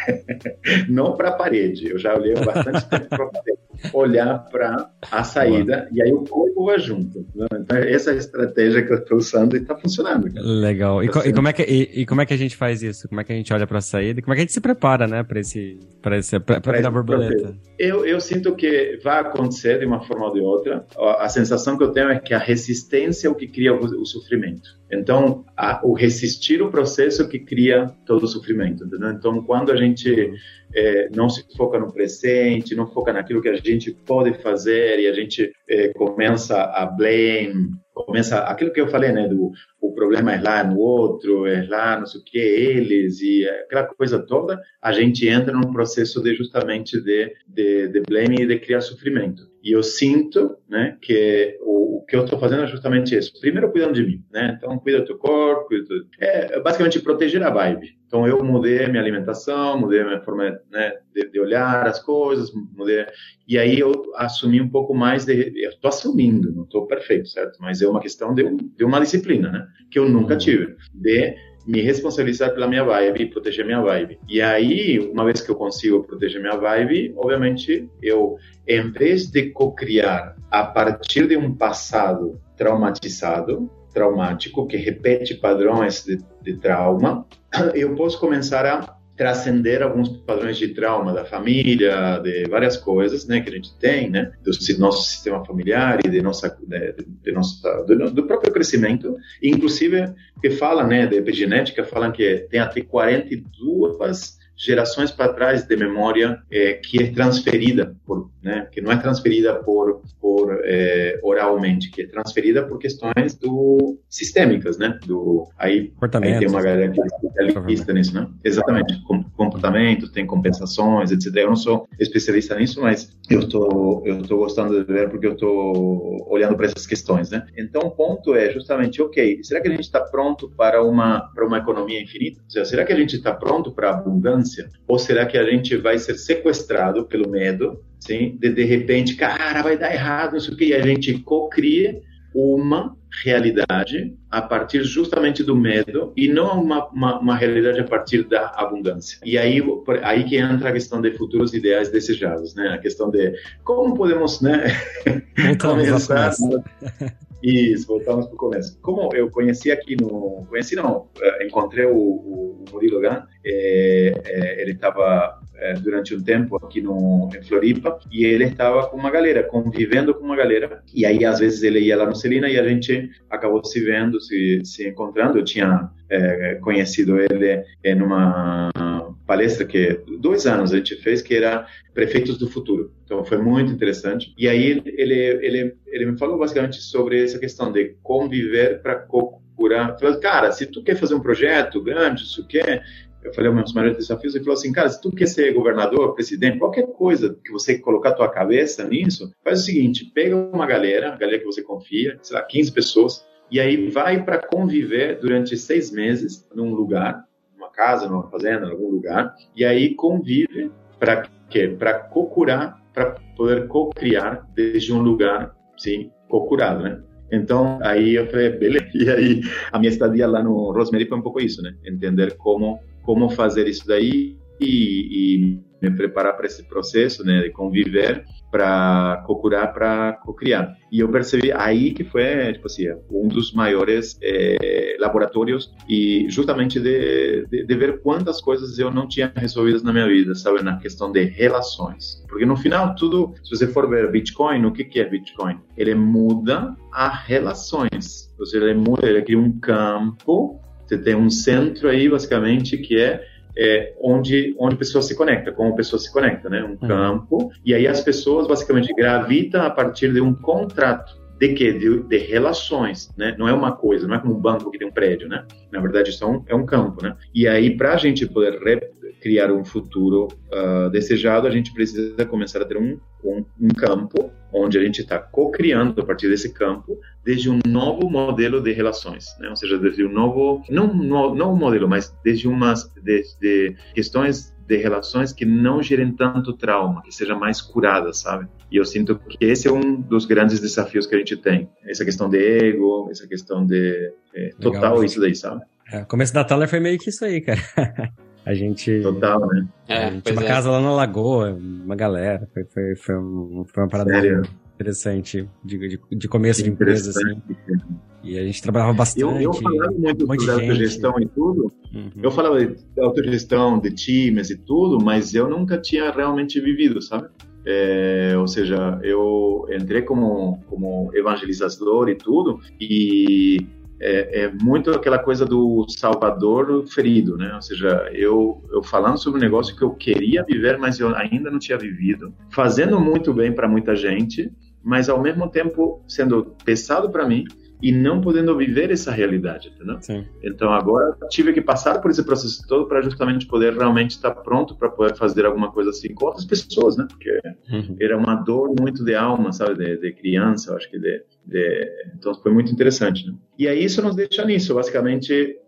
não para a parede, eu já olhei bastante tempo para a parede, olhar para a saída e aí o corpo vai junto. Né? Então, essa é a estratégia que eu estou usando e está funcionando. Legal. E, co e, como é que, e, e, como é que a gente faz isso? Como é que a gente olha para a saída? Como é que a gente se prepara, né, para esse, para esse, virar borboleta? Eu, eu sinto que vai acontecer de uma forma ou de outra. A, a sensação que eu tenho é que a resistência é o que cria o, o sofrimento. Então, a, o resistir o processo que cria todo o sofrimento, entendeu? Então, quando a gente é, não se foca no presente, não foca naquilo que a gente pode fazer e a gente é, começa a blame, começa aquilo que eu falei, né, do o problema é lá no outro, é lá não sei o que, eles e aquela coisa toda, a gente entra num processo de justamente de, de, de blame e de criar sofrimento. E eu sinto, né, que o, o que eu estou fazendo é justamente isso. Primeiro, cuidando de mim, né? Então, cuida do teu corpo, cuida do... é basicamente proteger a vibe. Então, eu mudei minha alimentação, mudei minha forma né, de, de, olhar as coisas, mudei. E aí eu assumi um pouco mais de. Eu estou assumindo, não estou perfeito, certo? Mas é uma questão de, de uma disciplina, né? Que eu nunca tive. De me responsabilizar pela minha vibe e proteger minha vibe. E aí, uma vez que eu consigo proteger minha vibe, obviamente, eu, em vez de co-criar a partir de um passado traumatizado, traumático, que repete padrões de, de trauma, eu posso começar a transcender alguns padrões de trauma da família, de várias coisas, né, que a gente tem, né, do nosso sistema familiar e de nossa, de, de nossa, do, do, próprio crescimento, inclusive que fala, né, de epigenética, falam que tem até 42 gerações para trás de memória é, que é transferida por, né, que não é transferida por, por é, oralmente, que é transferida por questões do sistêmicas, né? Do aí, aí tem uma galera que é especialista nisso, né? Exatamente, comportamentos, tem compensações, etc. Eu não sou especialista nisso, mas eu estou eu tô gostando de ver porque eu estou olhando para essas questões, né? Então o ponto é justamente, ok, será que a gente está pronto para uma para uma economia infinita? Ou seja, será que a gente está pronto para a Ou será que a gente vai ser sequestrado pelo medo, sim? De de repente, cara, vai dar errado, isso que e a gente cocria uma realidade a partir justamente do medo e não uma, uma, uma, realidade a partir da abundância. E aí, aí que entra a questão de futuros ideais desejados, né? A questão de como podemos, né? começar... Isso, voltamos para o começo. Como eu conheci aqui no... Conheci não, eh, encontrei o, o Murilo Gan, é, é, ele estava é, durante um tempo aqui no, em Floripa e ele estava com uma galera, convivendo com uma galera. E aí, às vezes, ele ia lá no Celina e a gente acabou se vendo, se, se encontrando. Eu tinha é, conhecido ele em uma palestra que dois anos a gente fez que era prefeitos do futuro então foi muito interessante e aí ele ele ele me falou basicamente sobre essa questão de conviver para curar cara se tu quer fazer um projeto grande isso quer eu falei, os maiores desafios, ele falou assim, cara, se tu quer ser governador, presidente, qualquer coisa que você colocar tua cabeça nisso, faz o seguinte, pega uma galera, galera que você confia, sei lá, 15 pessoas, e aí vai para conviver durante seis meses num lugar, numa casa, numa fazenda, em algum lugar, e aí convive para quê? Para co-curar, para poder co-criar desde um lugar, sim, co-curado, né? Então, aí eu falei, beleza. E aí, a minha estadia lá no Rosemary foi um pouco isso, né? Entender como como fazer isso daí e, e me preparar para esse processo, né, de conviver para procurar para co-criar. E eu percebi aí que foi, tipo assim, um dos maiores é, laboratórios e justamente de, de, de, ver quantas coisas eu não tinha resolvidas na minha vida, sabe, na questão de relações. Porque no final tudo, se você for ver Bitcoin, o que que é Bitcoin? Ele muda as relações. Ou seja, ele muda, ele cria um campo você tem um centro aí, basicamente, que é, é onde, onde a pessoa se conecta, como a pessoa se conecta, né? Um uhum. campo. E aí as pessoas, basicamente, gravitam a partir de um contrato. De quê? De, de, relações, né? Não é uma coisa, não é como um banco que tem um prédio, né? Na verdade, isso é um, é um campo, né? E aí, para a gente poder criar um futuro uh, desejado, a gente precisa começar a ter um, um, um campo onde a gente está co-criando a partir desse campo desde um novo modelo de relações, né? ou seja, desde um novo, não, não um modelo, mas desde umas desde questões de relações que não gerem tanto trauma, que seja mais curada, sabe? E eu sinto que esse é um dos grandes desafios que a gente tem, essa questão de ego, essa questão de é, total Legal, isso daí, sabe? É, o começo da Thaler foi meio que isso aí, cara. A gente. Total, né? É, tinha uma é. casa lá na Lagoa, uma galera. Foi, foi, foi, um, foi uma parada Sério? interessante de, de, de começo de empresa, assim. E a gente trabalhava bastante. Eu, eu falava muito um sobre autogestão e tudo. Uhum. Eu falava de autogestão, de times e tudo, mas eu nunca tinha realmente vivido, sabe? É, ou seja, eu entrei como, como evangelizador e tudo, e é, é, muito aquela coisa do salvador ferido, né? Ou seja, eu, eu falando sobre um negócio que eu queria viver, mas eu ainda não tinha vivido, fazendo muito bem para muita gente, mas ao mesmo tempo sendo pesado para mim e não podendo viver essa realidade, entendeu? Sim. Então agora tive que passar por esse processo todo para justamente poder realmente estar pronto para poder fazer alguma coisa assim com outras pessoas, né? Porque uhum. era uma dor muito de alma, sabe, de, de criança, eu acho que de, de, então foi muito interessante. Né? E aí isso nos deixa nisso, basicamente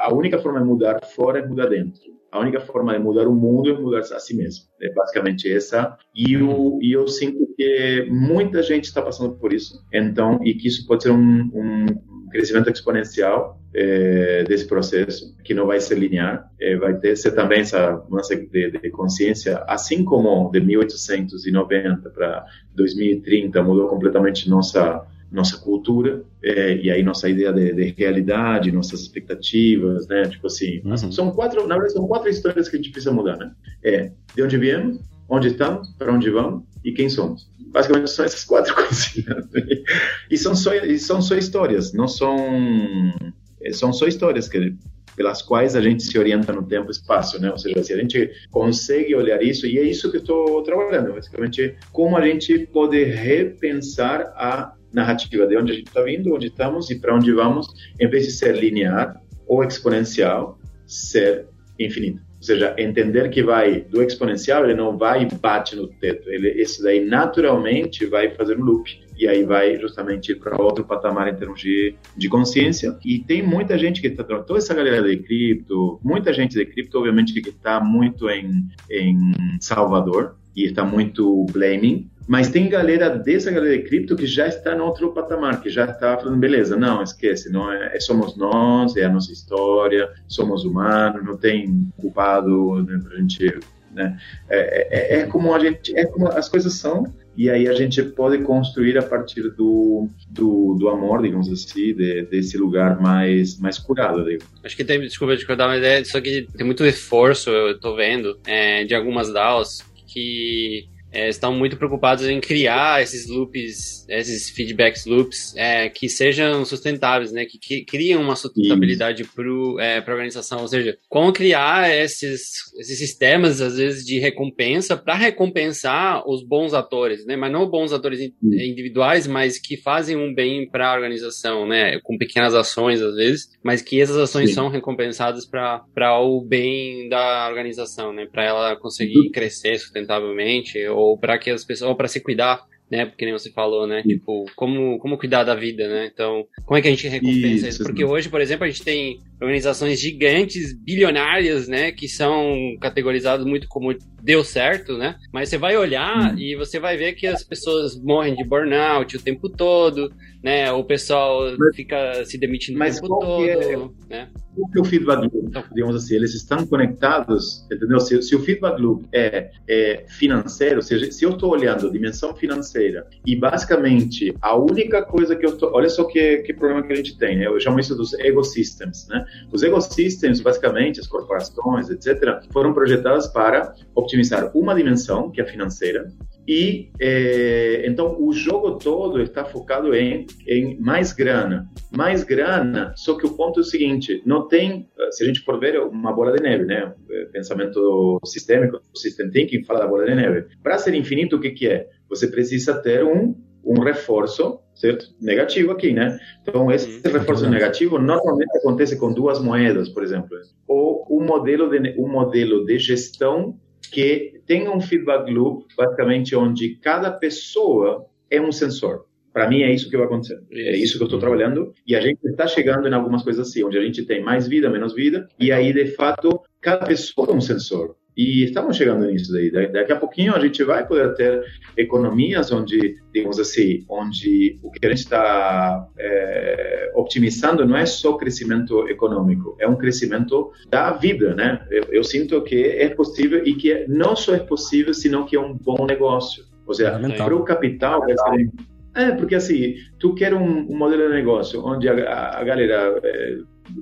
a única forma de mudar fora é mudar dentro. A única forma de mudar o mundo é mudar a si mesmo. É basicamente essa. E eu, e eu sinto que muita gente está passando por isso. Então, e que isso pode ser um, um crescimento exponencial é, desse processo, que não vai ser linear, é, vai ter ser também essa mudança de, de, consciência, assim como de 1890 para 2030 mudou completamente nossa nossa cultura é, e aí nossa ideia de, de, realidade, nossas expectativas, né? Tipo assim, uhum. são quatro, na verdade são quatro histórias que a gente precisa mudar, né? É de onde viemos, onde estamos, para onde vamos e quem somos. Basicamente são essas quatro coisinhas. E são só, e são só histórias, não são são só histórias que pelas quais a gente se orienta no tempo e espaço, né? Ou seja, se a gente consegue olhar isso, e é isso que estou trabalhando, basicamente, como a gente pode repensar a narrativa de onde a gente está vindo, onde estamos e para onde vamos, em vez de ser linear ou exponencial, ser infinito. Ou seja, entender que vai do exponencial, ele não vai e bate no teto. Ele, esse daí naturalmente vai fazer um loop. E aí vai justamente para outro patamar em termos de, de consciência. E tem muita gente que está. Toda essa galera de cripto, muita gente de cripto, obviamente, que está muito em, em Salvador e está muito blaming. Mas tem galera dessa galera de cripto que já está no outro patamar, que já está falando, beleza, não, esquece, não é, é somos nós, é a nossa história, somos humanos, não tem culpado né, pra gente, né? É, é, é, como a gente, é como as coisas são, e aí a gente pode construir a partir do, do, do amor, digamos assim, de, desse lugar mais, mais curado. Digo. Acho que tem, desculpa te dar uma ideia, só que tem muito esforço, eu estou vendo, é, de algumas DAOs que é, estão muito preocupados em criar esses loops, esses feedbacks loops é, que sejam sustentáveis, né? Que, que criam uma sustentabilidade para é, a organização. Ou seja, como criar esses, esses sistemas, às vezes, de recompensa para recompensar os bons atores, né? Mas não bons atores individuais, mas que fazem um bem para a organização, né? Com pequenas ações, às vezes, mas que essas ações Sim. são recompensadas para o bem da organização, né? Para ela conseguir uhum. crescer sustentavelmente ou para que as pessoas, ou para se cuidar, né? Porque nem você falou, né? Tipo, como, como cuidar da vida, né? Então, como é que a gente recompensa isso? isso? Porque hoje, por exemplo, a gente tem organizações gigantes, bilionárias, né? Que são categorizadas muito como deu certo, né? Mas você vai olhar hum. e você vai ver que as pessoas morrem de burnout o tempo todo, né? O pessoal mas, fica se demitindo o tempo todo, é, né? O que o feedback loop, então, digamos assim, eles estão conectados, entendeu? Se, se o feedback loop é, é financeiro, ou seja, se eu estou olhando a dimensão financeira e basicamente a única coisa que eu estou, olha só que, que problema que a gente tem, né? Eu chamo isso dos ecosystems, né? Os ecosystems, basicamente, as corporações, etc., foram projetadas para otimizar uma dimensão, que é a financeira, e é, então o jogo todo está focado em, em mais grana, mais grana. Só que o ponto é o seguinte: não tem, se a gente for ver, uma bola de neve, né? Pensamento sistêmico, system thinking fala da bola de neve. Para ser infinito, o que, que é? Você precisa ter um um reforço, certo? Negativo aqui, né? Então, esse reforço negativo normalmente acontece com duas moedas, por exemplo, ou um modelo de um modelo de gestão que tem um feedback loop, basicamente, onde cada pessoa é um sensor. Para mim é isso que vai acontecer. É isso que eu estou trabalhando. E a gente está chegando em algumas coisas assim, onde a gente tem mais vida, menos vida. E aí, de fato, cada pessoa é um sensor. E estamos chegando nisso daí. Daqui a pouquinho a gente vai poder ter economias onde, digamos assim, onde o que a gente está é, optimizando não é só crescimento econômico, é um crescimento da vida, né? Eu, eu sinto que é possível e que não só é possível, senão que é um bom negócio. Ou seja, para o capital, é, porque assim, tu quer um, um modelo de negócio onde a, a, a galera é,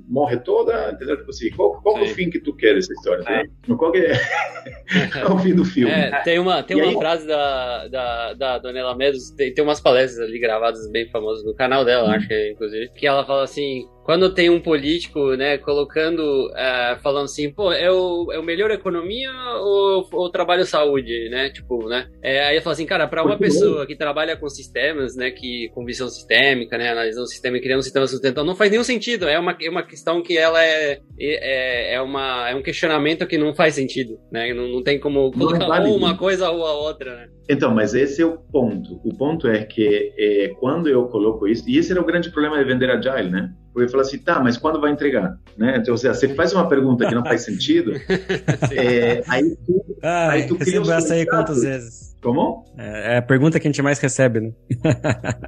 morre toda, entendeu? Tipo assim, qual, qual é o fim que tu quer dessa história? É. Qual que é, qual é o fim do filme? É, tem uma, tem uma aí... frase da, da, da Donella Meadows, tem, tem umas palestras ali gravadas bem famosas no canal dela, hum. acho que inclusive, que ela fala assim, quando tem um político, né, colocando, uh, falando assim, pô, é o, é o melhor economia ou, ou trabalho saúde, né, tipo, né, é, aí eu falo assim, cara, para uma pessoa que trabalha com sistemas, né, que, com visão sistêmica, né, analisando o sistema e criando um sistema sustentável, não faz nenhum sentido, é uma, é uma questão que ela é, é, é, uma, é um questionamento que não faz sentido, né, não, não tem como colocar é uma coisa ou a outra, né. Então, mas esse é o ponto. O ponto é que é, quando eu coloco isso, e esse era o grande problema de vender Agile, né? Porque fala assim, tá, mas quando vai entregar? Né? Então, ou seja, você faz uma pergunta que não faz sentido, é, aí tu, ah, aí tu cria essa aí quantas vezes? Como? É, é, a pergunta que a gente mais recebe, né?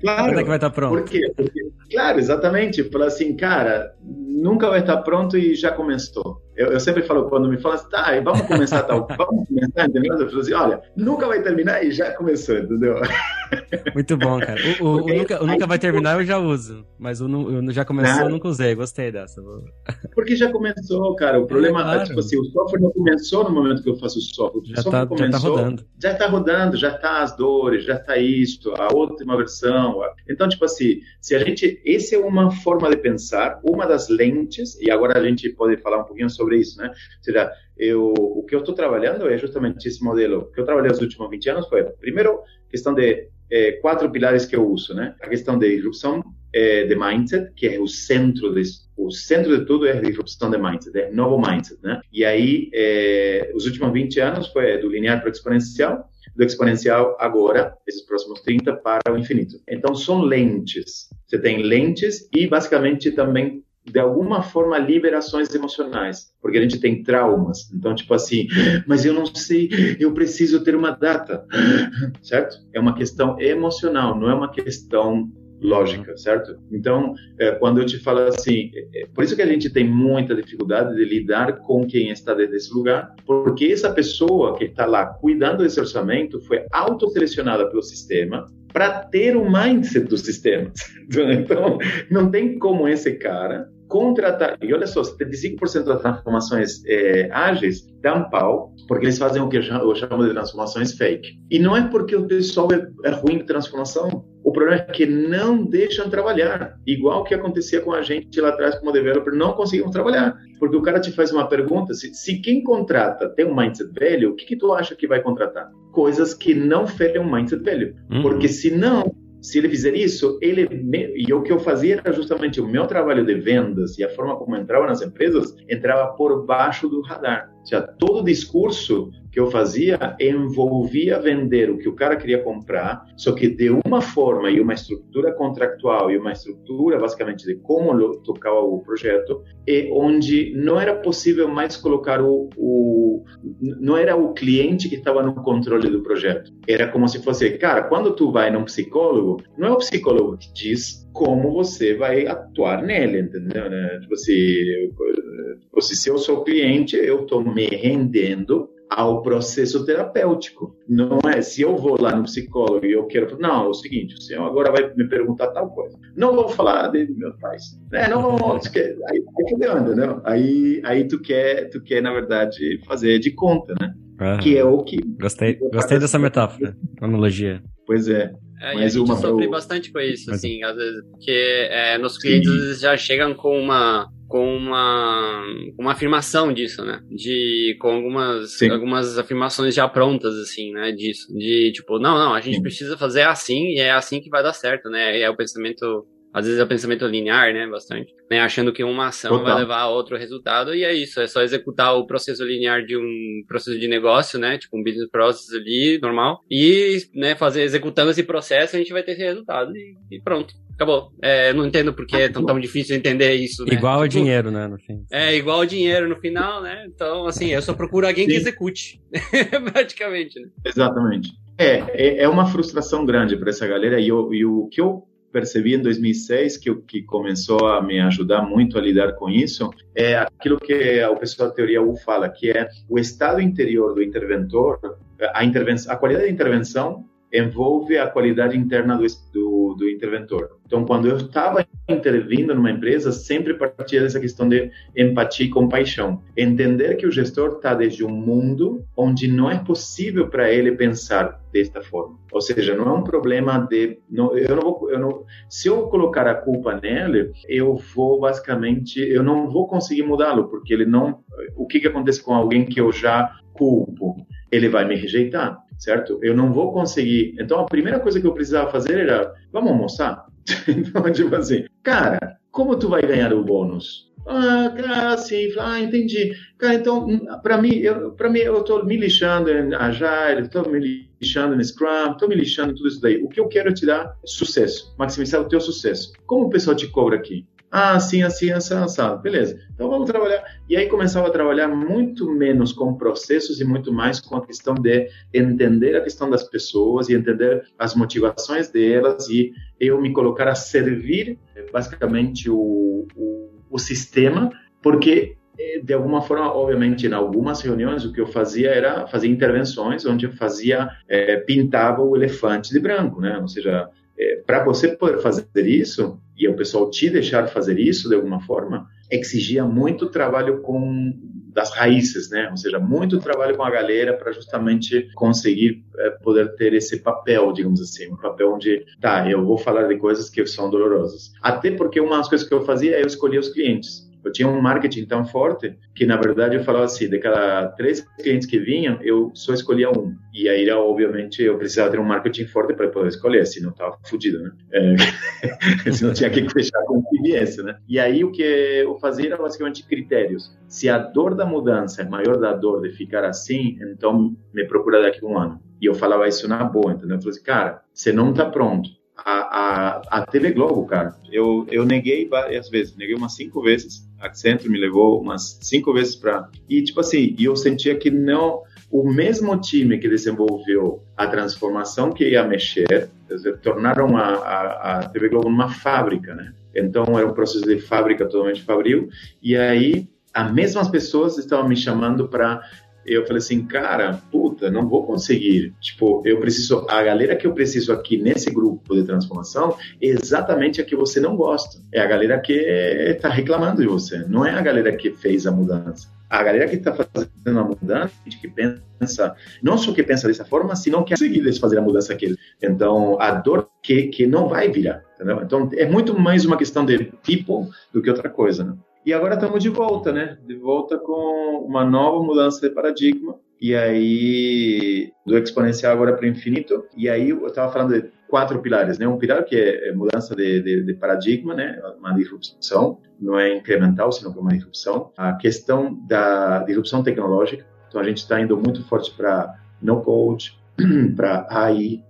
Claro. Quando é que vai estar pronto? Por quê? Porque, claro, exatamente. Fala assim, cara, nunca vai estar pronto e já começou. Eu, eu sempre falo, quando me falam assim, tá, vamos começar tal, vamos começar, entendeu? Eu falo assim, olha, nunca vai terminar e já começou, entendeu? Muito bom, cara. O, o, o nunca, o nunca vai terminar eu já uso, mas o, o já começou eu nunca usei, gostei dessa. Porque já começou, cara. O problema é, claro. é tipo assim, o software não começou no momento que eu faço o software. O já, software tá, começou, já tá rodando. Já tá rodando, já tá as dores, já tá isto, a última versão. Então, tipo assim, se a gente. Essa é uma forma de pensar, uma das lentes, e agora a gente pode falar um pouquinho sobre isso, né? Ou seja, eu, o que eu estou trabalhando é justamente esse modelo. O que eu trabalhei nos últimos 20 anos foi, primeiro, questão de é, quatro pilares que eu uso, né? A questão de disrupção é, de mindset, que é o centro de, o centro de tudo é a disrupção de mindset, é novo mindset, né? E aí, é, os últimos 20 anos foi do linear para o exponencial, do exponencial agora, esses próximos 30 para o infinito. Então, são lentes. Você tem lentes e, basicamente, também de alguma forma, liberações emocionais, porque a gente tem traumas. Então, tipo assim, mas eu não sei, eu preciso ter uma data, certo? É uma questão emocional, não é uma questão lógica, certo? Então, é, quando eu te falo assim, é, é, por isso que a gente tem muita dificuldade de lidar com quem está desse lugar, porque essa pessoa que está lá cuidando desse orçamento foi autoselecionada pelo sistema para ter o mindset do sistema. Então, não tem como esse cara contratar. E olha só, 75% das transformações é, ágeis dão pau, porque eles fazem o que eu chamo de transformações fake. E não é porque o pessoal é, é ruim de transformação. O problema é que não deixam trabalhar. Igual que acontecia com a gente lá atrás como developer, não conseguimos trabalhar. Porque o cara te faz uma pergunta, se, se quem contrata tem um mindset velho, o que, que tu acha que vai contratar? Coisas que não ferem um mindset velho. Uhum. Porque se não, se ele fizer isso, ele e o que eu fazia era justamente o meu trabalho de vendas e a forma como entrava nas empresas entrava por baixo do radar. Ou seja, todo discurso que eu fazia envolvia vender o que o cara queria comprar, só que de uma forma e uma estrutura contractual e uma estrutura basicamente de como tocar o projeto, e onde não era possível mais colocar o, o não era o cliente que estava no controle do projeto. Era como se fosse, cara, quando tu vai num psicólogo, não é o psicólogo que diz como você vai atuar nele, entendeu? Né? Tipo assim, tipo, se eu sou cliente, eu estou me rendendo ao processo terapêutico. Não é se eu vou lá no psicólogo e eu quero, não, é o seguinte, o senhor agora vai me perguntar tal coisa. Não vou falar de meus pais. É, não vou, aí, aí fudeu, entendeu? Aí, aí tu quer, tu quer na verdade fazer de conta, né? Ah, que é o que Gostei, gostei dessa metáfora, analogia. Pois é. É, Mas a gente sofre bastante com isso, assim, às vezes, porque é, nos clientes já chegam com uma com uma, uma afirmação disso, né? De, com algumas, algumas afirmações já prontas, assim, né? Disso. De, tipo, não, não, a gente Sim. precisa fazer assim e é assim que vai dar certo, né? É o pensamento às vezes é o pensamento linear, né? Bastante. Né, achando que uma ação Total. vai levar a outro resultado, e é isso, é só executar o processo linear de um processo de negócio, né? Tipo um business process ali, normal. E, né, fazer, executando esse processo, a gente vai ter esse resultado e, e pronto. Acabou. É, não entendo porque é tão, tão difícil entender isso, né? Igual ao tipo, dinheiro, né? No fim. É, igual ao dinheiro no final, né? Então, assim, eu só procuro alguém Sim. que execute. Praticamente, né? Exatamente. É, é, é uma frustração grande para essa galera e, eu, e o que eu percebi em 2006 que o que começou a me ajudar muito a lidar com isso é aquilo que o pessoal da teoria U fala, que é o estado interior do interventor, a, intervenção, a qualidade da intervenção envolve a qualidade interna do, do, do interventor. Então, quando eu estava intervindo numa empresa, sempre partia dessa questão de empatia e compaixão. Entender que o gestor está desde um mundo onde não é possível para ele pensar desta forma. Ou seja, não é um problema de. Não, eu não vou, eu não, se eu colocar a culpa nele, eu vou basicamente. Eu não vou conseguir mudá-lo, porque ele não. O que, que acontece com alguém que eu já culpo? Ele vai me rejeitar certo? Eu não vou conseguir. Então, a primeira coisa que eu precisava fazer era: vamos almoçar? então, tipo assim, cara, como tu vai ganhar o bônus? Ah, cara, sim, ah, entendi. Cara, então, para mim, eu, para mim, eu tô me lixando em Agile, estou me lixando em Scrum, estou me lixando em tudo isso daí. O que eu quero é te dar sucesso, maximizar o teu sucesso. Como o pessoal te cobra aqui? Ah, assim, assim, assim, assado. Beleza. Então vamos trabalhar. E aí começava a trabalhar muito menos com processos e muito mais com a questão de entender a questão das pessoas e entender as motivações delas e eu me colocar a servir basicamente o, o, o sistema, porque eh, de alguma forma, obviamente, em algumas reuniões, o que eu fazia era fazer intervenções onde eu fazia, é, pintava o elefante de branco, né? Ou seja, é, para você poder fazer isso, e o pessoal te deixar fazer isso de alguma forma, exigia muito trabalho com das raízes, né? Ou seja, muito trabalho com a galera para justamente conseguir é, poder ter esse papel, digamos assim, um papel onde, tá, eu vou falar de coisas que são dolorosas. Até porque uma das coisas que eu fazia é eu escolher os clientes eu tinha um marketing tão forte que, na verdade, eu falava assim, de cada três clientes que vinham, eu só escolhia um. E aí, obviamente, eu precisava ter um marketing forte para poder escolher, senão estava fodido, né? É, senão tinha que fechar com o viesse, né? E aí, o que eu fazia era basicamente critérios. Se a dor da mudança é maior da dor de ficar assim, então me procura daqui a um ano. E eu falava isso na boa, entendeu? Eu falei assim, cara, você não está pronto a, a, a TV Globo, cara. Eu, eu neguei várias vezes, neguei umas cinco vezes. A Accenture me levou umas cinco vezes para. E, tipo assim, eu sentia que não. O mesmo time que desenvolveu a transformação que ia mexer, tornaram a, a, a TV Globo uma fábrica, né? Então era um processo de fábrica totalmente fabril. E aí, as mesmas pessoas estavam me chamando para eu falei assim, cara, puta, não vou conseguir. Tipo, eu preciso, a galera que eu preciso aqui nesse grupo de transformação é exatamente a que você não gosta. É a galera que está reclamando de você, não é a galera que fez a mudança. A galera que está fazendo a mudança, que pensa, não só que pensa dessa forma, senão que conseguir fazer a mudança aqui. Então, a dor que, que não vai virar, entendeu? Então, é muito mais uma questão de people do que outra coisa, né? E agora estamos de volta, né? De volta com uma nova mudança de paradigma. E aí, do exponencial agora para o infinito. E aí, eu estava falando de quatro pilares, né? Um pilar que é mudança de, de, de, paradigma, né? Uma disrupção, não é incremental, sino que é uma disrupção. A questão da disrupção tecnológica. Então, a gente está indo muito forte para no-code, para AI,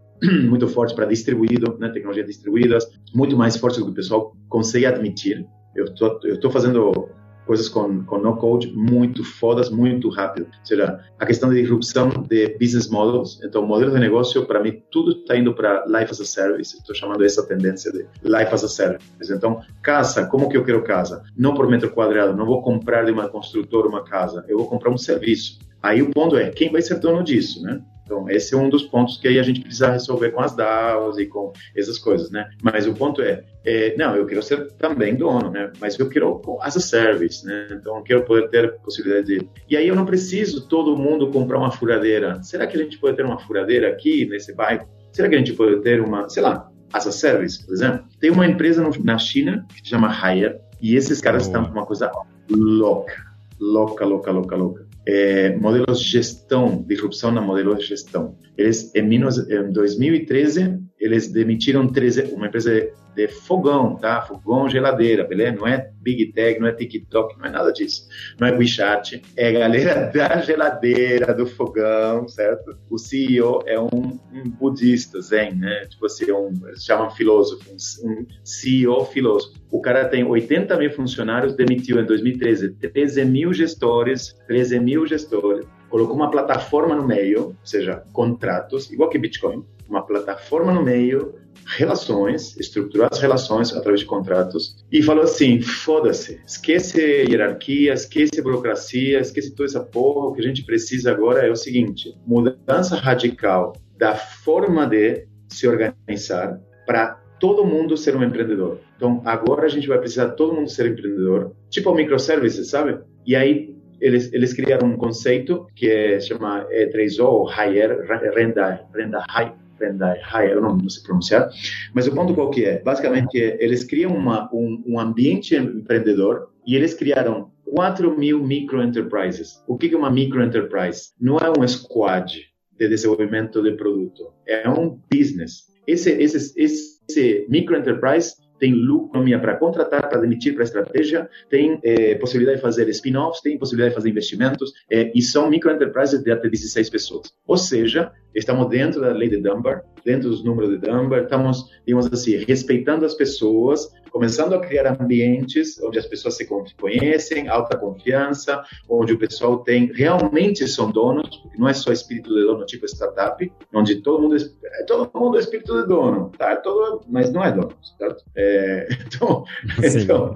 muito forte para distribuído, né? Tecnologias distribuídas, muito mais forte do que o pessoal consegue admitir. Eu tô, eu tô fazendo coisas com, com no code muito fodas, muito rápido. Ou seja, a questão de disrupção de business models. Então, modelo de negócio, para mim, tudo está indo para life as a service. Estou chamando essa tendência de life as a service. Então, casa, como que eu quero casa? Não por metro quadrado, não vou comprar de uma construtora uma casa, eu vou comprar um serviço. Aí o ponto é, quem vai ser dono disso, né? Então, esse é um dos pontos que aí a gente precisa resolver com as DAOs e com essas coisas, né? Mas o ponto é, é não, eu quero ser também dono, né? Mas eu quero as a service, né? Então, eu quero poder ter possibilidade de... E aí eu não preciso todo mundo comprar uma furadeira. Será que a gente pode ter uma furadeira aqui, nesse bairro? Será que a gente pode ter uma, sei lá, as a service, por exemplo? Tem uma empresa na China que se chama Haier e esses caras estão com uma coisa louca, louca, louca, louca, louca é, modelos de gestão, disrupção na modelo de gestão. Eles, em 2013, eles demitiram 13, uma empresa de, fogão, tá? Fogão, geladeira, beleza? Não é Big Tech, não é TikTok, não é nada disso. Não é WeChat, é galera da geladeira, do fogão, certo? O CEO é um, um budista, zen, né? Tipo assim, um, eles chamam filósofo, um CEO filósofo. O cara tem 80 mil funcionários, demitiu em 2013 13 mil gestores, 13 mil gestores, colocou uma plataforma no meio, ou seja, contratos, igual que Bitcoin, uma plataforma no meio, relações, estruturar as relações através de contratos e falou assim: foda-se, esquece hierarquia, esquece burocracia, esquece toda essa porra. O que a gente precisa agora é o seguinte: mudança radical da forma de se organizar para todo mundo ser um empreendedor. Então, agora a gente vai precisar todo mundo ser empreendedor, tipo microservices, sabe? E aí eles, eles criaram um conceito que é, chama E3O, Higher, renda, renda high, renda higher, eu não, não sei pronunciar, mas o ponto qual que é? Basicamente, eles criam uma, um, um ambiente empreendedor e eles criaram 4 mil microenterprises. O que é uma microenterprise? Não é um squad de desenvolvimento de produto, é um business. Esse, esse, esse microenterprise tem lucro para contratar, para demitir, para estratégia, tem é, possibilidade de fazer spin-offs, tem possibilidade de fazer investimentos, é, e são microenterprises de até 16 pessoas. Ou seja, estamos dentro da lei de Dunbar, dentro dos números de Dunbar, estamos, digamos assim, respeitando as pessoas, começando a criar ambientes onde as pessoas se conhecem, alta confiança, onde o pessoal tem realmente são donos, porque não é só espírito de dono tipo startup, onde todo mundo é todo mundo é espírito de dono, tá? Todo, mas não é dono, certo? É, então, então,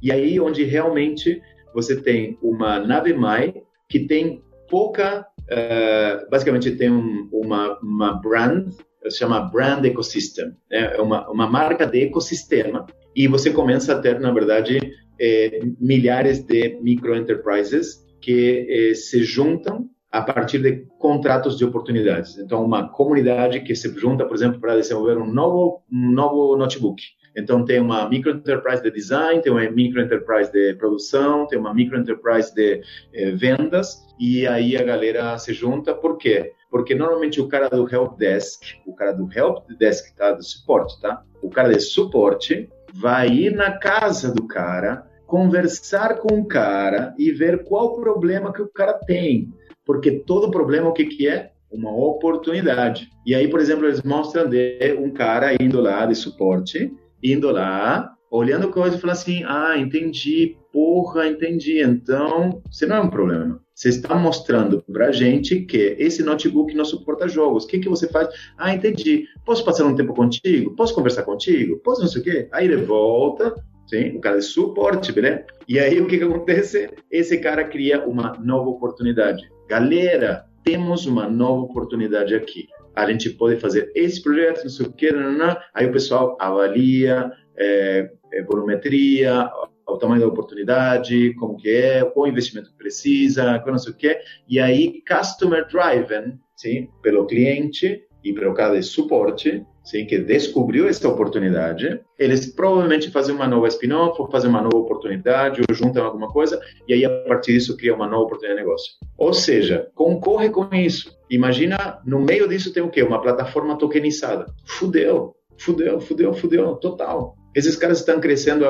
e aí onde realmente você tem uma nave mãe que tem pouca, uh, basicamente tem um, uma, uma brand, se chama Brand Ecosystem, né? é uma, uma marca de ecossistema, e você começa a ter, na verdade, eh, milhares de micro-enterprises que eh, se juntam a partir de contratos de oportunidades. Então, uma comunidade que se junta, por exemplo, para desenvolver um novo, um novo notebook. Então, tem uma micro enterprise de design, tem uma micro enterprise de produção, tem uma micro enterprise de eh, vendas, e aí a galera se junta. Por quê? Porque normalmente o cara do help desk, o cara do help desk, tá? Do suporte, tá? O cara de suporte vai ir na casa do cara, conversar com o cara e ver qual problema que o cara tem. Porque todo problema, o que, que é? Uma oportunidade. E aí, por exemplo, eles mostram de um cara indo lá de suporte indo lá, olhando coisa e falando assim: ah, entendi, porra, entendi. Então, você não é um problema. Você está mostrando para a gente que esse notebook não suporta jogos. O que, que você faz? Ah, entendi. Posso passar um tempo contigo? Posso conversar contigo? Posso não sei o quê? Aí ele volta, sim, o cara de suporte, beleza? E aí o que, que acontece? Esse cara cria uma nova oportunidade. Galera, temos uma nova oportunidade aqui a gente pode fazer esse projeto, não sei o que, não, não. aí o pessoal avalia é, é, volumetria, o tamanho da oportunidade, como que é, qual investimento que precisa, qual não sei o que, e aí customer driven, sim, pelo cliente e pelo cara de suporte, sim, que descobriu essa oportunidade, eles provavelmente fazem uma nova spin-off, ou fazem uma nova oportunidade, ou juntam alguma coisa, e aí a partir disso cria uma nova oportunidade de negócio. Ou seja, concorre com isso. Imagina, no meio disso tem o quê? Uma plataforma tokenizada. Fudeu, fudeu, fudeu, fudeu, total. Esses caras estão crescendo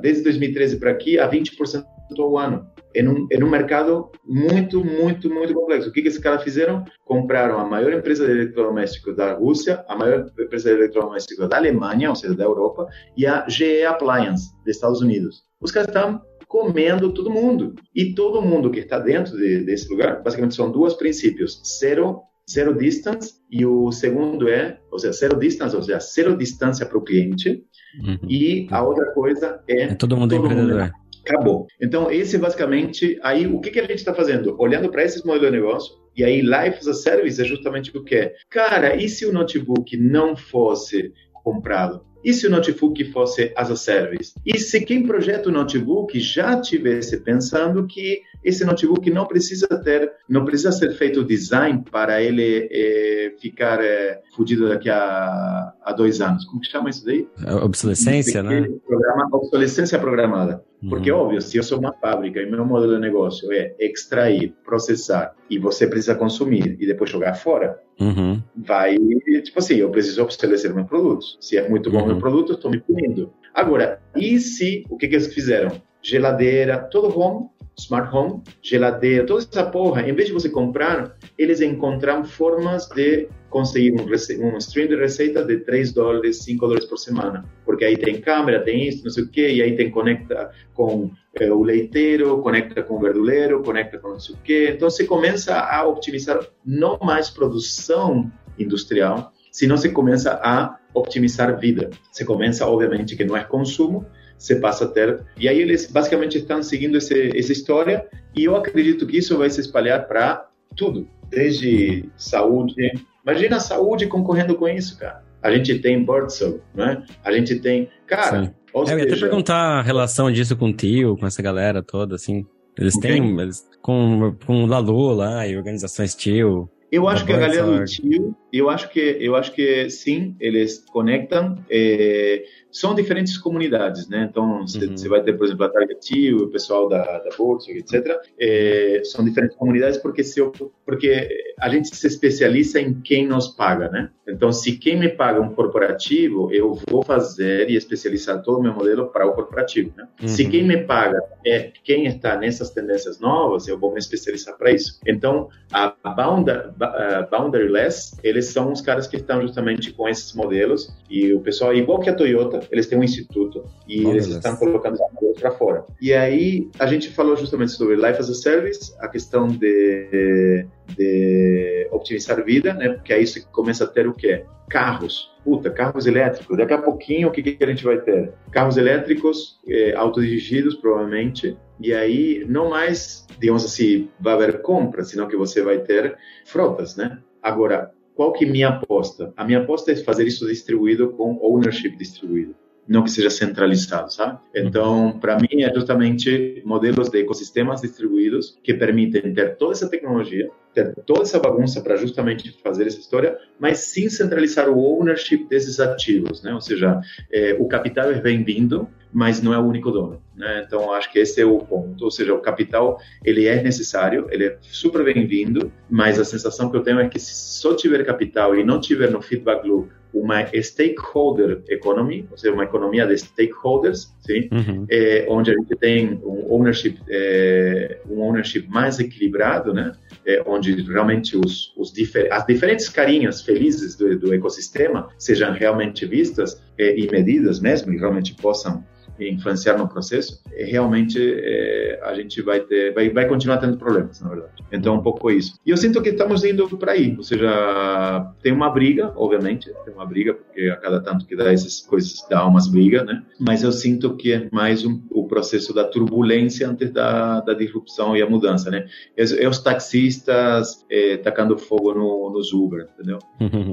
desde 2013 para aqui a 20% ao ano em um, em um mercado muito, muito, muito complexo. O que, que esses caras fizeram? Compraram a maior empresa de eletrodomésticos da Rússia, a maior empresa de eletrodomésticos da Alemanha, ou seja, da Europa, e a GE Appliance, dos Estados Unidos. Os caras estão comendo todo mundo. E todo mundo que está dentro de, desse lugar, basicamente são dois princípios. Zero zero distance e o segundo é, ou seja, zero distance, ou seja, zero distância para o cliente. Uhum. E a outra coisa é, é todo mundo todo empreendedor. Mundo Acabou. Então, esse basicamente, aí o que, que a gente está fazendo? Olhando para esses modelos de negócio, e aí Life as a Service é justamente o que é. Cara, e se o notebook não fosse comprado? E se o notebook fosse as a service? E se quem projeta o notebook já tivesse pensando que esse notebook não precisa ter, não precisa ser feito design para ele é, ficar é, fudido daqui a, a dois anos. Como que chama isso daí? Obsolescência, né? Programa, obsolescência programada. Porque, uhum. óbvio, se eu sou uma fábrica e meu modelo de negócio é extrair, processar e você precisa consumir e depois jogar fora, uhum. vai, tipo assim, eu preciso obsolescer meus produtos. Se é muito bom uhum. meu produto, estou me punindo. Agora, e se, o que, que eles fizeram? Geladeira, todo home, smart home, geladeira, toda essa porra, em vez de você comprar, eles encontraram formas de conseguir um, um stream de receita de 3 dólares, 5 dólares por semana. Porque aí tem câmera, tem isso, não sei o quê, e aí tem conecta com o leiteiro, conecta com o verduleiro, conecta com não sei o quê. Então você começa a optimizar não mais produção industrial, senão você começa a optimizar vida. Você começa, obviamente, que não é consumo, você passa a ter. E aí eles basicamente estão seguindo esse, essa história e eu acredito que isso vai se espalhar para tudo, desde saúde. Imagina a saúde concorrendo com isso, cara. A gente tem Birdsell, né? A gente tem. Cara. Ou é, seja, eu ia até perguntar a relação disso com o tio, com essa galera toda, assim. Eles têm. Eles, com, com o Lalu lá e organizações tio. Eu acho que a galera do tio, eu acho que eu acho que sim, eles conectam. É, são diferentes comunidades, né? Então, você uhum. vai ter, por exemplo, a Target, o pessoal da, da Bolsa, etc. É, são diferentes comunidades porque, se eu, porque a gente se especializa em quem nos paga, né? Então, se quem me paga um corporativo, eu vou fazer e especializar todo o meu modelo para o corporativo, né? Uhum. Se quem me paga é quem está nessas tendências novas, eu vou me especializar para isso. Então, a Boundary, a Boundaryless, eles são os caras que estão justamente com esses modelos e o pessoal, igual que a Toyota, eles têm um instituto e eles estão colocando os modelos para fora. E aí a gente falou justamente sobre Life as a Service, a questão de, de optimizar vida, né? Porque aí você começa a ter o quê? Carros. puta, carros elétricos, daqui a pouquinho o que, que a gente vai ter? Carros elétricos é, autodirigidos, provavelmente, e aí não mais, digamos assim, vai haver compra, senão que você vai ter frotas, né? Agora, qual que é minha aposta? A minha aposta é fazer isso distribuído com ownership distribuído não que seja centralizado, sabe? Então, para mim, é justamente modelos de ecossistemas distribuídos que permitem ter toda essa tecnologia, ter toda essa bagunça para justamente fazer essa história, mas sem centralizar o ownership desses ativos, né? Ou seja, é, o capital é bem-vindo, mas não é o único dono, né? Então, acho que esse é o ponto. Ou seja, o capital, ele é necessário, ele é super bem-vindo, mas a sensação que eu tenho é que se só tiver capital e não tiver no feedback loop uma stakeholder economy, ou seja, uma economia de stakeholders, sim, uhum. é, onde a gente tem um ownership, é, um ownership mais equilibrado, né, é, onde realmente os, os difer as diferentes carinhas felizes do, do ecossistema sejam realmente vistas é, e medidas mesmo, e realmente possam influenciar no processo, é, realmente é, a gente vai ter, vai, vai continuar tendo problemas, na verdade. Então, um pouco isso. E eu sinto que estamos indo para aí, ou seja, tem uma briga, obviamente, tem uma briga, porque a cada tanto que dá essas coisas, dá umas brigas, né? Mas eu sinto que é mais um, o processo da turbulência antes da, da disrupção e a mudança, né? É, é os taxistas é, tacando fogo no, nos Uber, entendeu?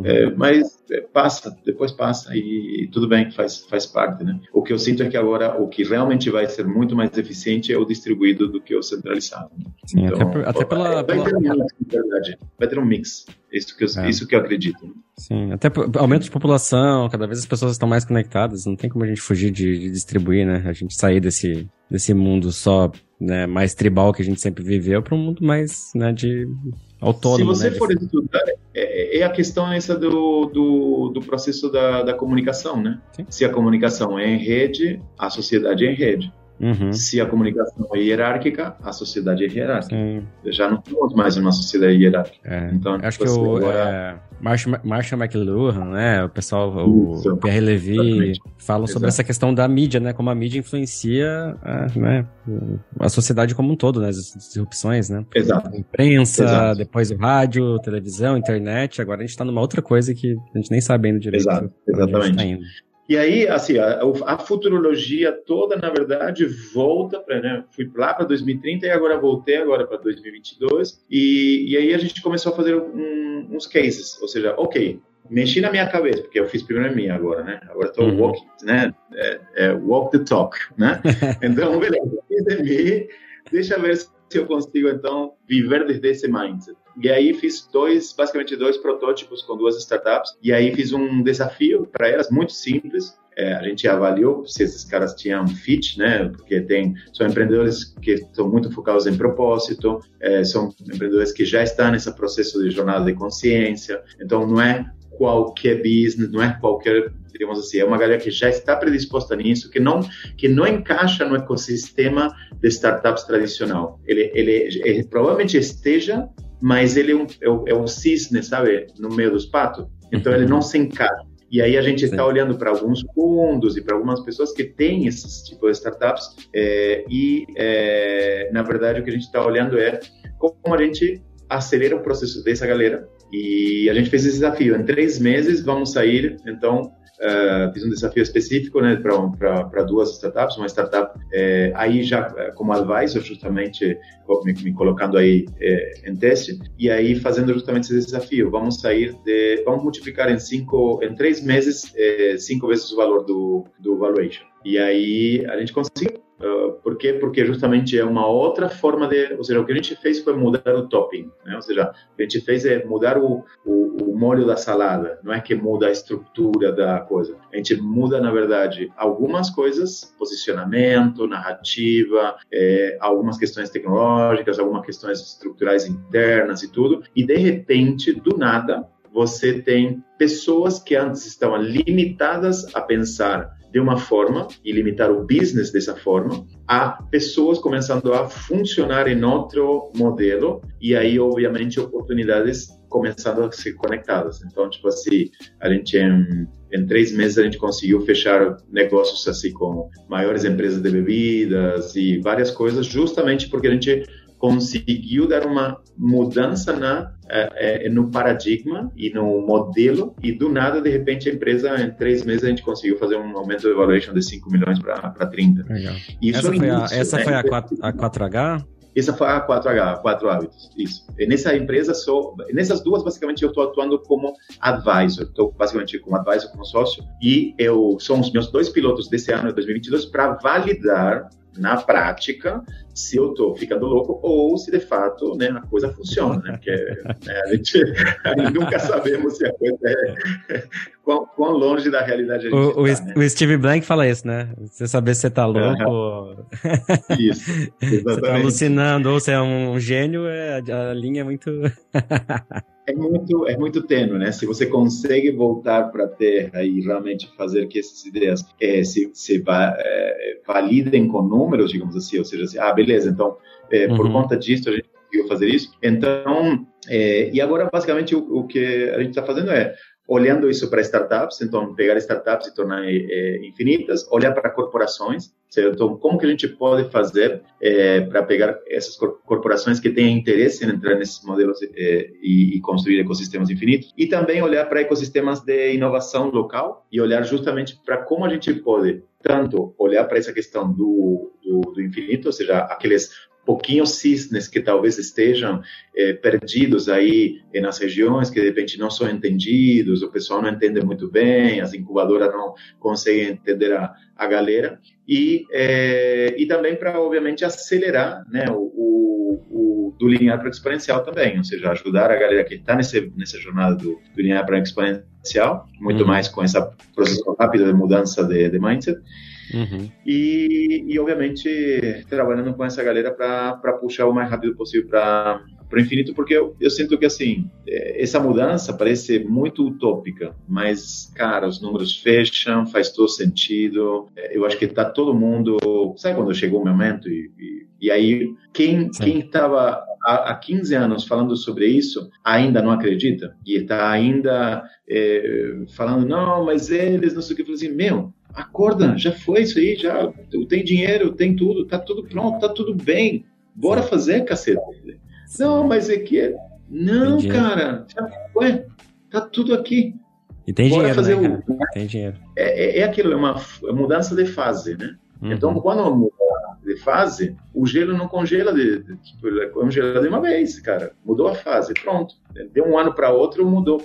É, mas é, passa, depois passa e, e tudo bem, faz, faz parte, né? O que eu sinto é que agora Agora, o que realmente vai ser muito mais eficiente é o distribuído do que o centralizado. Sim, então, até, até pela, vai, ter um mix, verdade. Vai ter um mix. Isso que eu, é. isso que eu acredito. Sim, até aumento de população, cada vez as pessoas estão mais conectadas, não tem como a gente fugir de, de distribuir, né? A gente sair desse, desse mundo só né, mais tribal que a gente sempre viveu para um mundo mais né, de autônomo. Se você né, for estudar, é, é, a questão essa do, do, do processo da, da comunicação, né? Sim. Se a comunicação é em rede, a sociedade é em rede. Uhum. Se a comunicação é hierárquica, a sociedade é hierárquica. Sim. Já não temos mais uma sociedade hierárquica. É. Então, acho que o agora... é, Marshall, Marshall McLuhan, né, o pessoal, o Pierre Levy, Exatamente. falam sobre essa questão da mídia, né, como a mídia influencia a, né, a sociedade como um todo, né, as disrupções, né. Exato. imprensa, Exato. depois o rádio, televisão, internet, agora a gente está numa outra coisa que a gente nem sabe ainda direito. Exato. Exatamente. E aí, assim, a, a, futurologia toda, na verdade, volta para, né, fui lá para 2030 e agora voltei agora para 2022. E, e aí a gente começou a fazer um, uns cases, ou seja, ok, mexi na minha cabeça, porque eu fiz primeiro a minha agora, né? Agora estou uhum. walk, né? É, é, walk the talk, né? Então, beleza, fiz de mim, deixa eu ver se eu consigo, então, viver desde esse mindset. E aí fiz dois, basicamente dois protótipos com duas startups. E aí fiz um desafio para elas muito simples. É, a gente avaliou se esses caras tinham fit, né? Porque tem são empreendedores que estão muito focados em propósito, é, são empreendedores que já estão nesse processo de jornada de consciência. Então não é qualquer business, não é qualquer digamos assim, é uma galera que já está predisposta nisso, que não que não encaixa no ecossistema de startups tradicional. Ele, ele, ele provavelmente esteja mas ele é um, é, um, é um cisne, sabe, no meio dos patos. Então ele não se encaixa. E aí a gente está olhando para alguns fundos e para algumas pessoas que têm esses tipos de startups é, e, é, na verdade, o que a gente está olhando é como a gente acelera o processo dessa galera. E a gente fez esse desafio. Em três meses vamos sair, então, Uh, fiz um desafio específico né, para duas startups, uma startup é, aí já eh, como advisor, justamente me, me colocando aí em teste, e aí fazendo justamente esse desafio. Vamos sair de, vamos multiplicar em cinco, em três meses, cinco vezes o valor do, do valuation. E aí a gente conseguiu Uh, por quê? Porque justamente é uma outra forma de, ou seja, o que a gente fez foi mudar o topping, né? ou seja, o que a gente fez é mudar o, o, o, molho da salada, não é que muda a estrutura da coisa, a gente muda, na verdade, algumas coisas, posicionamento, narrativa, é, algumas questões tecnológicas, algumas questões estruturais internas e tudo, e de repente, do nada, você tem pessoas que antes estavam limitadas a pensar de uma forma e limitar o business dessa forma, a pessoas começando a funcionar em outro modelo e aí, obviamente, oportunidades começando a ser conectadas. Então, tipo assim, a gente em, em três meses a gente conseguiu fechar negócios assim com maiores empresas de bebidas e várias coisas, justamente porque a gente conseguiu dar uma mudança na é, é, no paradigma e no modelo e do nada de repente a empresa em três meses a gente conseguiu fazer um aumento de valuation de 5 milhões para 30 Legal. Isso essa foi, a, essa né? foi a, 4, a 4H essa foi a 4H, 4 hábitos, isso. E nessa empresa, sou, nessas duas, basicamente, eu estou atuando como advisor. Estou basicamente como advisor, como sócio. E eu são os meus dois pilotos desse ano, 2022, para validar na prática se eu estou ficando louco ou se de fato né, a coisa funciona, né? Porque né, a, gente, a, gente, nunca sabemos se a coisa é quão, quão longe da realidade a gente o, tá, né? o Steve Blank fala isso, né? Você saber se você tá louco. Uhum. Isso, exatamente. você tá alucinando ou se é um gênio, é, a linha é muito. É muito é muito tênue, né? Se você consegue voltar para a Terra e realmente fazer que essas ideias é, se, se va, é, validem com números, digamos assim, ou seja, assim, ah, beleza, então é, uhum. por conta disso a gente conseguiu fazer isso. Então, é, e agora basicamente o, o que a gente está fazendo é olhando isso para startups, então pegar startups e tornar é, infinitas, olhar para corporações, certo? Então, como que a gente pode fazer é, para pegar essas corporações que têm interesse em entrar nesses modelos é, e, e, construir ecossistemas infinitos, e também olhar para ecossistemas de inovação local e olhar justamente para como a gente pode tanto olhar para essa questão do, do, do infinito, ou seja, aqueles pouquinhos cisnes que talvez estejam é, perdidos aí nas regiões que de repente não são entendidos, o pessoal não entende muito bem, as incubadoras não conseguem entender a, a galera e é, e também para obviamente acelerar né o, o, o do linear para exponencial também, ou seja, ajudar a galera que está nessa jornada do, do linear para exponencial, muito uhum. mais com esse processo rápido de mudança de, de mindset Uhum. E, e, obviamente, trabalhando com essa galera para puxar o mais rápido possível para o infinito, porque eu, eu, sinto que, assim, é, essa mudança parece muito utópica, mas, cara, os números fecham, faz todo sentido. É, eu acho que tá todo mundo. Sabe quando chegou o momento? E, e, e aí, quem estava há, há 15 anos falando sobre isso ainda não acredita e está ainda é, falando, não, mas eles não sei o que. Eu falei assim, meu acorda, já foi isso aí, já tem dinheiro, tem tudo, tá tudo pronto, tá tudo bem. Bora fazer, cacete. Não, mas é que é... Não, cara, já foi, tá tudo aqui. E tem Bora dinheiro, fazer né, o... Tem dinheiro. É, é, é, aquilo, é uma mudança de fase, né? Uhum. Então, quando muda de fase, o gelo não congela de, de, tipo, ele congela de uma vez, cara. Mudou a fase, pronto. Deu um ano para outro, mudou,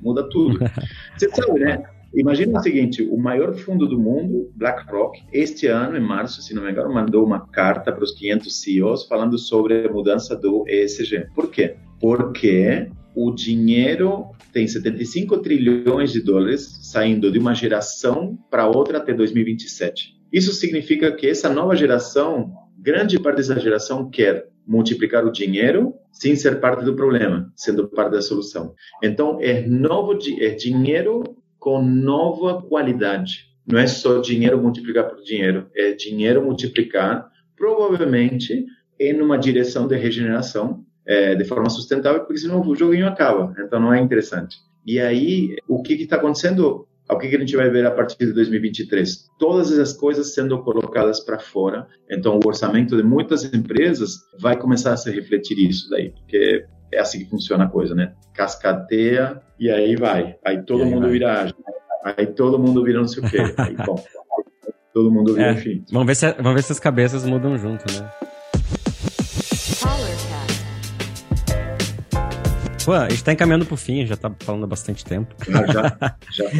muda tudo. Você sabe, né? Imagina o seguinte: o maior fundo do mundo, BlackRock, este ano, em março, se não me engano, mandou uma carta para os 500 CEOs falando sobre a mudança do ESG. Por quê? Porque o dinheiro tem 75 trilhões de dólares saindo de uma geração para outra até 2027. Isso significa que essa nova geração, grande parte dessa geração quer multiplicar o dinheiro sem ser parte do problema, sendo parte da solução. Então, é novo é dinheiro com nova qualidade. Não é só dinheiro multiplicar por dinheiro, é dinheiro multiplicar provavelmente em uma direção de regeneração é, de forma sustentável, porque senão o joguinho acaba. Então não é interessante. E aí, o que está acontecendo? O que, que a gente vai ver a partir de 2023? Todas essas coisas sendo colocadas para fora. Então, o orçamento de muitas empresas vai começar a se refletir isso daí, porque é assim que funciona a coisa, né? Cascateia e aí vai. Aí todo aí mundo vai. vira Aí todo mundo vira não sei o quê. Aí, bom, todo mundo vira é, enfim. Vamos ver, se, vamos ver se as cabeças mudam junto, né? Pô, a gente tá encaminhando pro fim, já tá falando há bastante tempo. Ah, já, já.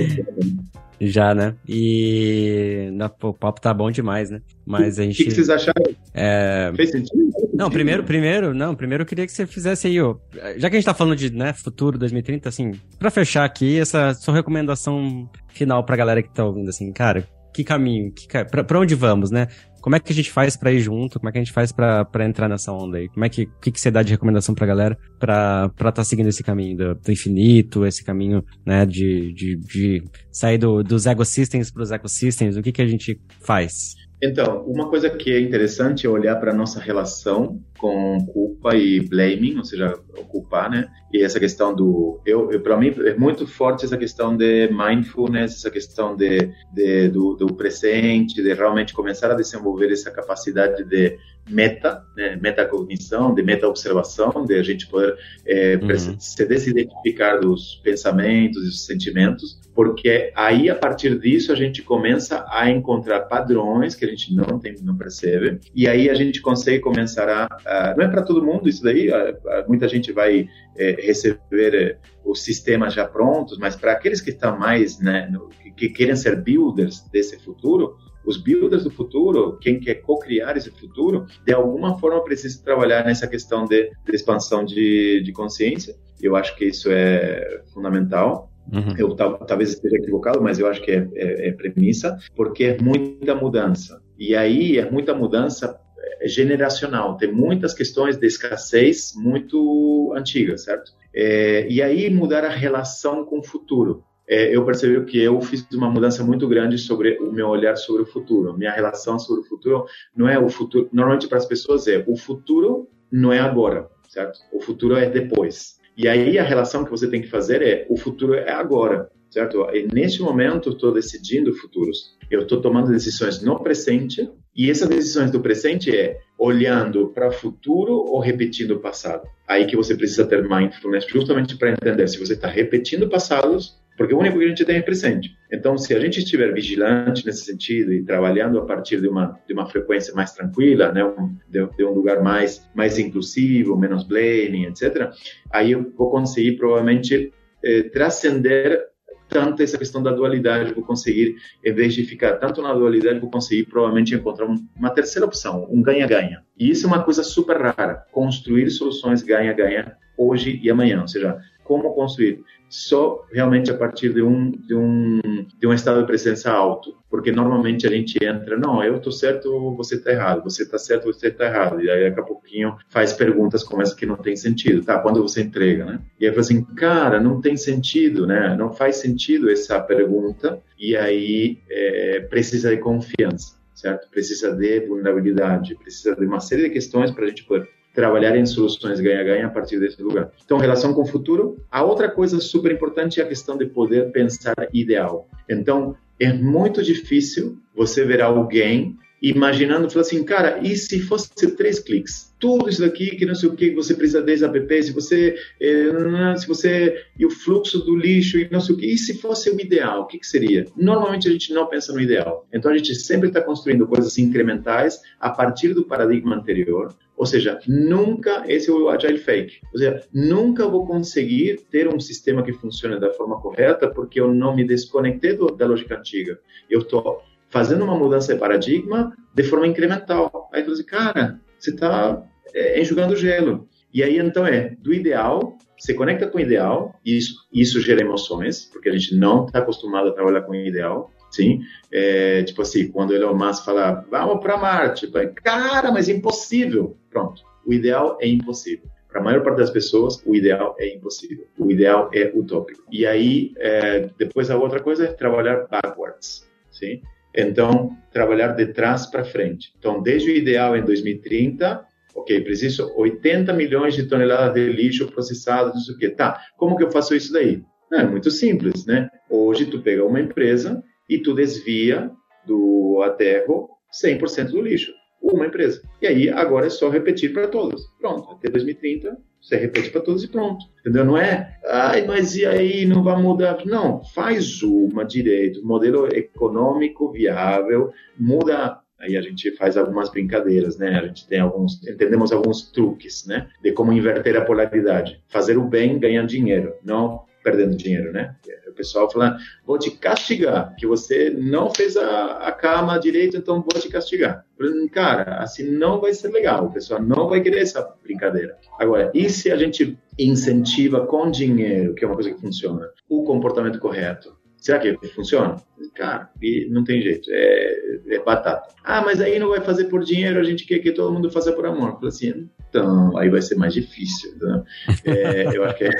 Já, né? E o papo tá bom demais, né? Mas a gente. O que, que vocês acharam? É... Fez sentido? Não, primeiro, primeiro, não, primeiro eu queria que você fizesse aí, ó. Já que a gente tá falando de, né, futuro 2030, assim, pra fechar aqui, essa sua recomendação final pra galera que tá ouvindo, assim, cara, que caminho, que, pra, pra onde vamos, né? Como é que a gente faz para ir junto? Como é que a gente faz para entrar nessa onda aí? Como é que, que, que você dá de recomendação pra galera pra estar tá seguindo esse caminho do, do, infinito, esse caminho, né, de, de, de sair do, dos ecosystems pros ecosystems? O que que a gente faz? Então, uma coisa que é interessante é olhar para a nossa relação com culpa e blaming, ou seja, culpar, né? E essa questão do eu, eu para mim é muito forte essa questão de mindfulness essa questão de, de do, do, presente de realmente começar a desenvolver essa capacidade de meta né, metacognição de meta observação de a gente poder é, uhum. se desidentificar dos pensamentos e dos sentimentos porque aí a partir disso a gente começa a encontrar padrões que a gente não tem não percebe e aí a gente consegue começar a, a não é para todo mundo isso daí a, a, muita gente vai é, receber é, os sistemas já prontos, mas para aqueles que estão mais, né, no, que, que, querem ser builders desse futuro, os builders do futuro, quem quer co-criar esse futuro, de alguma forma precisa trabalhar nessa questão de, de expansão de, de consciência. Eu acho que isso é fundamental. Uhum. Eu talvez esteja equivocado, mas eu acho que é, é, é premissa, porque é muita mudança. E aí é muita mudança é generacional, tem muitas questões de escassez muito antigas, certo? É, e aí mudar a relação com o futuro. É, eu percebi que eu fiz uma mudança muito grande sobre o meu olhar sobre o futuro. Minha relação sobre o futuro não é o futuro. Normalmente para as pessoas é o futuro não é agora, certo? O futuro é depois. E aí a relação que você tem que fazer é o futuro é agora certo? E neste momento estou decidindo futuros. Eu estou tomando decisões no presente e essas decisões do presente é olhando para o futuro ou repetindo o passado. Aí que você precisa ter mindfulness justamente para entender se você está repetindo passados, porque o único que a gente tem é presente. Então, se a gente estiver vigilante nesse sentido e trabalhando a partir de uma de uma frequência mais tranquila, né, de, de, um lugar mais mais inclusivo, menos blaming, etc., aí eu vou conseguir provavelmente eh, transcender tanto essa questão da dualidade, vou conseguir, em vez de ficar tanto na dualidade, vou conseguir provavelmente encontrar uma terceira opção, um ganha-ganha. E isso é uma coisa super rara, construir soluções ganha-ganha hoje e amanhã, ou seja, como construir só realmente a partir de um, de um, de um estado de presença alto. Porque normalmente a gente entra, não, eu estou certo, você está errado, você está certo, você está errado. E aí daqui a pouquinho faz perguntas como essa que não tem sentido, tá? Quando você entrega, né? E aí fala assim, cara, não tem sentido, né? Não faz sentido essa pergunta. E aí é, precisa de confiança, certo? Precisa de vulnerabilidade, precisa de uma série de questões para a gente poder trabalhar em soluções ganha-ganha a partir desse lugar. Então, relação com o futuro. A outra coisa super importante é a questão de poder pensar ideal. Então, é muito difícil você ver alguém imaginando, falando assim, cara, e se fosse três cliques? Tudo isso daqui, que não sei o que, você precisa desse app, se você, eh, se você, e o fluxo do lixo, e não sei o que, e se fosse o ideal, o que, que seria? Normalmente a gente não pensa no ideal. Então a gente sempre está construindo coisas incrementais a partir do paradigma anterior, ou seja, nunca, esse é o Agile Fake, ou seja, nunca vou conseguir ter um sistema que funcione da forma correta porque eu não me desconectei do, da lógica antiga. Eu estou fazendo uma mudança de paradigma de forma incremental. Aí tu diz, cara, você está é, enxugando gelo. E aí, então, é do ideal, se conecta com o ideal, e isso, isso gera emoções, porque a gente não está acostumado a trabalhar com o ideal, sim? É, tipo assim, quando o Elon Musk fala, vamos para Marte, cara, mas é impossível. Pronto, o ideal é impossível. Para a maior parte das pessoas, o ideal é impossível. O ideal é utópico. E aí, é, depois a outra coisa é trabalhar backwards, sim? Então, trabalhar de trás para frente. Então, desde o ideal em 2030, ok, preciso 80 milhões de toneladas de lixo processado, não sei o quê. Tá, como que eu faço isso daí? é muito simples, né? Hoje, tu pega uma empresa e tu desvia do aterro 100% do lixo. Uma empresa. E aí, agora é só repetir para todas. Pronto, até 2030, você repete para todos e pronto. Entendeu? Não é, ai, mas e aí, não vai mudar? Não, faz uma direito, modelo econômico viável, muda aí a gente faz algumas brincadeiras, né? A gente tem alguns, entendemos alguns truques, né? De como inverter a polaridade. Fazer o bem ganhar dinheiro, não perdendo dinheiro, né? O pessoal fala, vou te castigar, que você não fez a, a cama direito, então vou te castigar. Cara, assim não vai ser legal, o pessoal não vai querer essa brincadeira. Agora, e se a gente incentiva com dinheiro, que é uma coisa que funciona, o comportamento correto? Será que funciona? Cara, e não tem jeito, é, é, batata. Ah, mas aí não vai fazer por dinheiro, a gente quer que todo mundo faça por amor. Fala assim, então, aí vai ser mais difícil. Né? É, eu acho que é.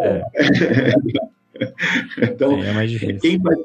é. então, é mais difícil. Quem faz,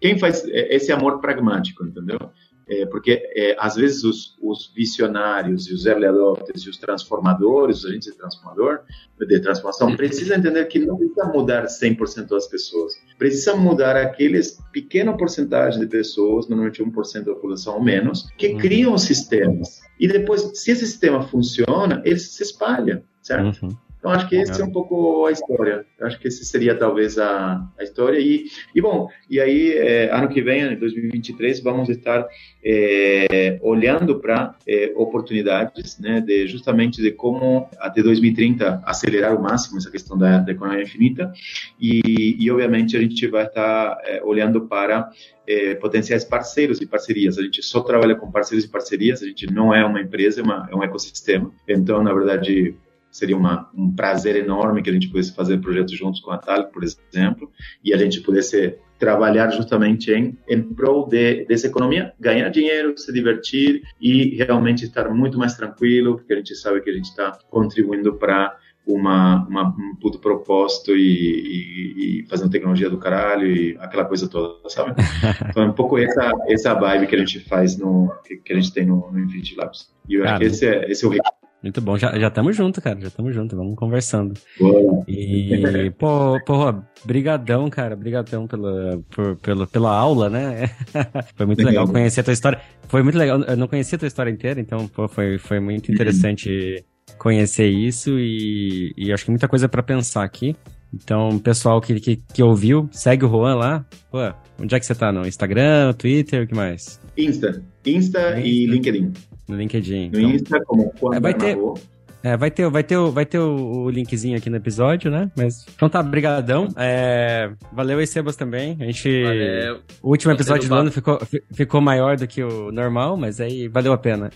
quem faz esse amor pragmático, entendeu? É, porque é, às vezes os, os, visionários e os early adopters e os transformadores, os agentes de transformador, de transformação, precisam entender que não precisa mudar 100% das pessoas, precisa mudar aqueles pequena porcentagem de pessoas, normalmente 1% da população ou menos, que uhum. criam sistemas. E depois, se esse sistema funciona, ele se espalha, certo? Uhum. Então, acho que esse é um pouco a história. Acho que esse seria talvez a, a história. E, e bom, e aí, é, ano que vem, em 2023, vamos estar é, olhando para é, oportunidades, né, de justamente de como até 2030 acelerar o máximo essa questão da, da economia infinita. E, e, obviamente, a gente vai estar é, olhando para é, potenciais parceiros e parcerias. A gente só trabalha com parceiros e parcerias, a gente não é uma empresa, é, uma, é um ecossistema. Então, na verdade, seria uma, um prazer enorme que a gente pudesse fazer projetos juntos com a Talic, por exemplo, e a gente pudesse trabalhar justamente em, em prol de, dessa economia, ganhar dinheiro, se divertir e realmente estar muito mais tranquilo, porque a gente sabe que a gente está contribuindo para uma, uma, um puto propósito e, e, e, fazendo tecnologia do caralho e aquela coisa toda, sabe? Então é um pouco essa, essa vibe que a gente faz no, que, a gente tem no, no Infinity Labs. E eu acho que esse é, esse é o muito bom, já, já tamo junto, cara, já tamo junto, vamos conversando. Boa. E, pô, pô, brigadão, cara, brigadão pela, por, pela, pela aula, né? foi muito legal. legal conhecer a tua história. Foi muito legal, eu não conhecia a tua história inteira, então, pô, foi, foi muito uhum. interessante conhecer isso e, e acho que muita coisa para pensar aqui. Então, pessoal que, que, que, ouviu, segue o Juan lá. Pô, onde é que você tá? No Instagram, Twitter, o que mais? Insta. Insta, Insta. e LinkedIn. No LinkedIn. No então. Insta, como quando é, vai ter, é, vai ter, vai ter, vai ter o, o, linkzinho aqui no episódio, né? Mas então tá, brigadão. É, valeu aí, Sebas, também. A gente... Valeu. O último episódio do ano ficou, ficou maior do que o normal, mas aí valeu a pena.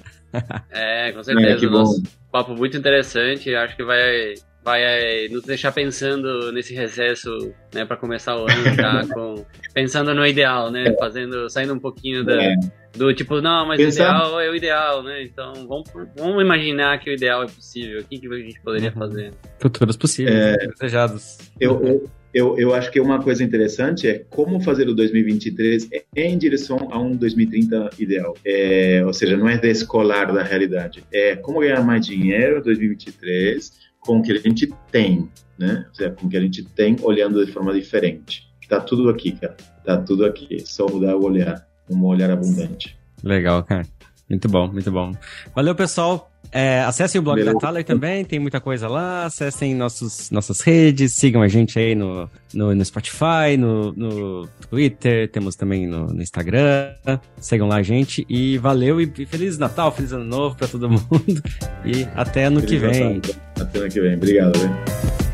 é, com certeza. É, que bom. Nosso papo muito interessante. Acho que vai vai é, nos deixar pensando nesse recesso, né, para começar o ano, tá com, pensando no ideal, né, fazendo, saindo um pouquinho da, é. do tipo, não, mas o ideal é o ideal, né, então vamos, vamos imaginar que o ideal é possível, o que, que a gente poderia uhum. fazer? Futuros possíveis, é, desejados. Eu, eu, eu, eu acho que uma coisa interessante é como fazer o 2023 em direção a um 2030 ideal. É, ou seja, não é descolar da realidade. É como ganhar mais dinheiro em 2023 com o que a gente tem, né? Ou seja, com o que a gente tem olhando de forma diferente. Tá tudo aqui, cara. Tá tudo aqui. Só mudar o olhar. Um olhar abundante. Legal, cara. Muito bom, muito bom. Valeu, pessoal. É, acessem o blog Beleza. da Thaler também, tem muita coisa lá. Acessem nossos, nossas redes, sigam a gente aí no, no, no Spotify, no, no, Twitter, temos também no, no, Instagram. Sigam lá a gente e valeu e, e Feliz Natal, Feliz Ano Novo pra todo mundo. E até ano feliz que vem. Natal. Até ano que vem. Obrigado, velho.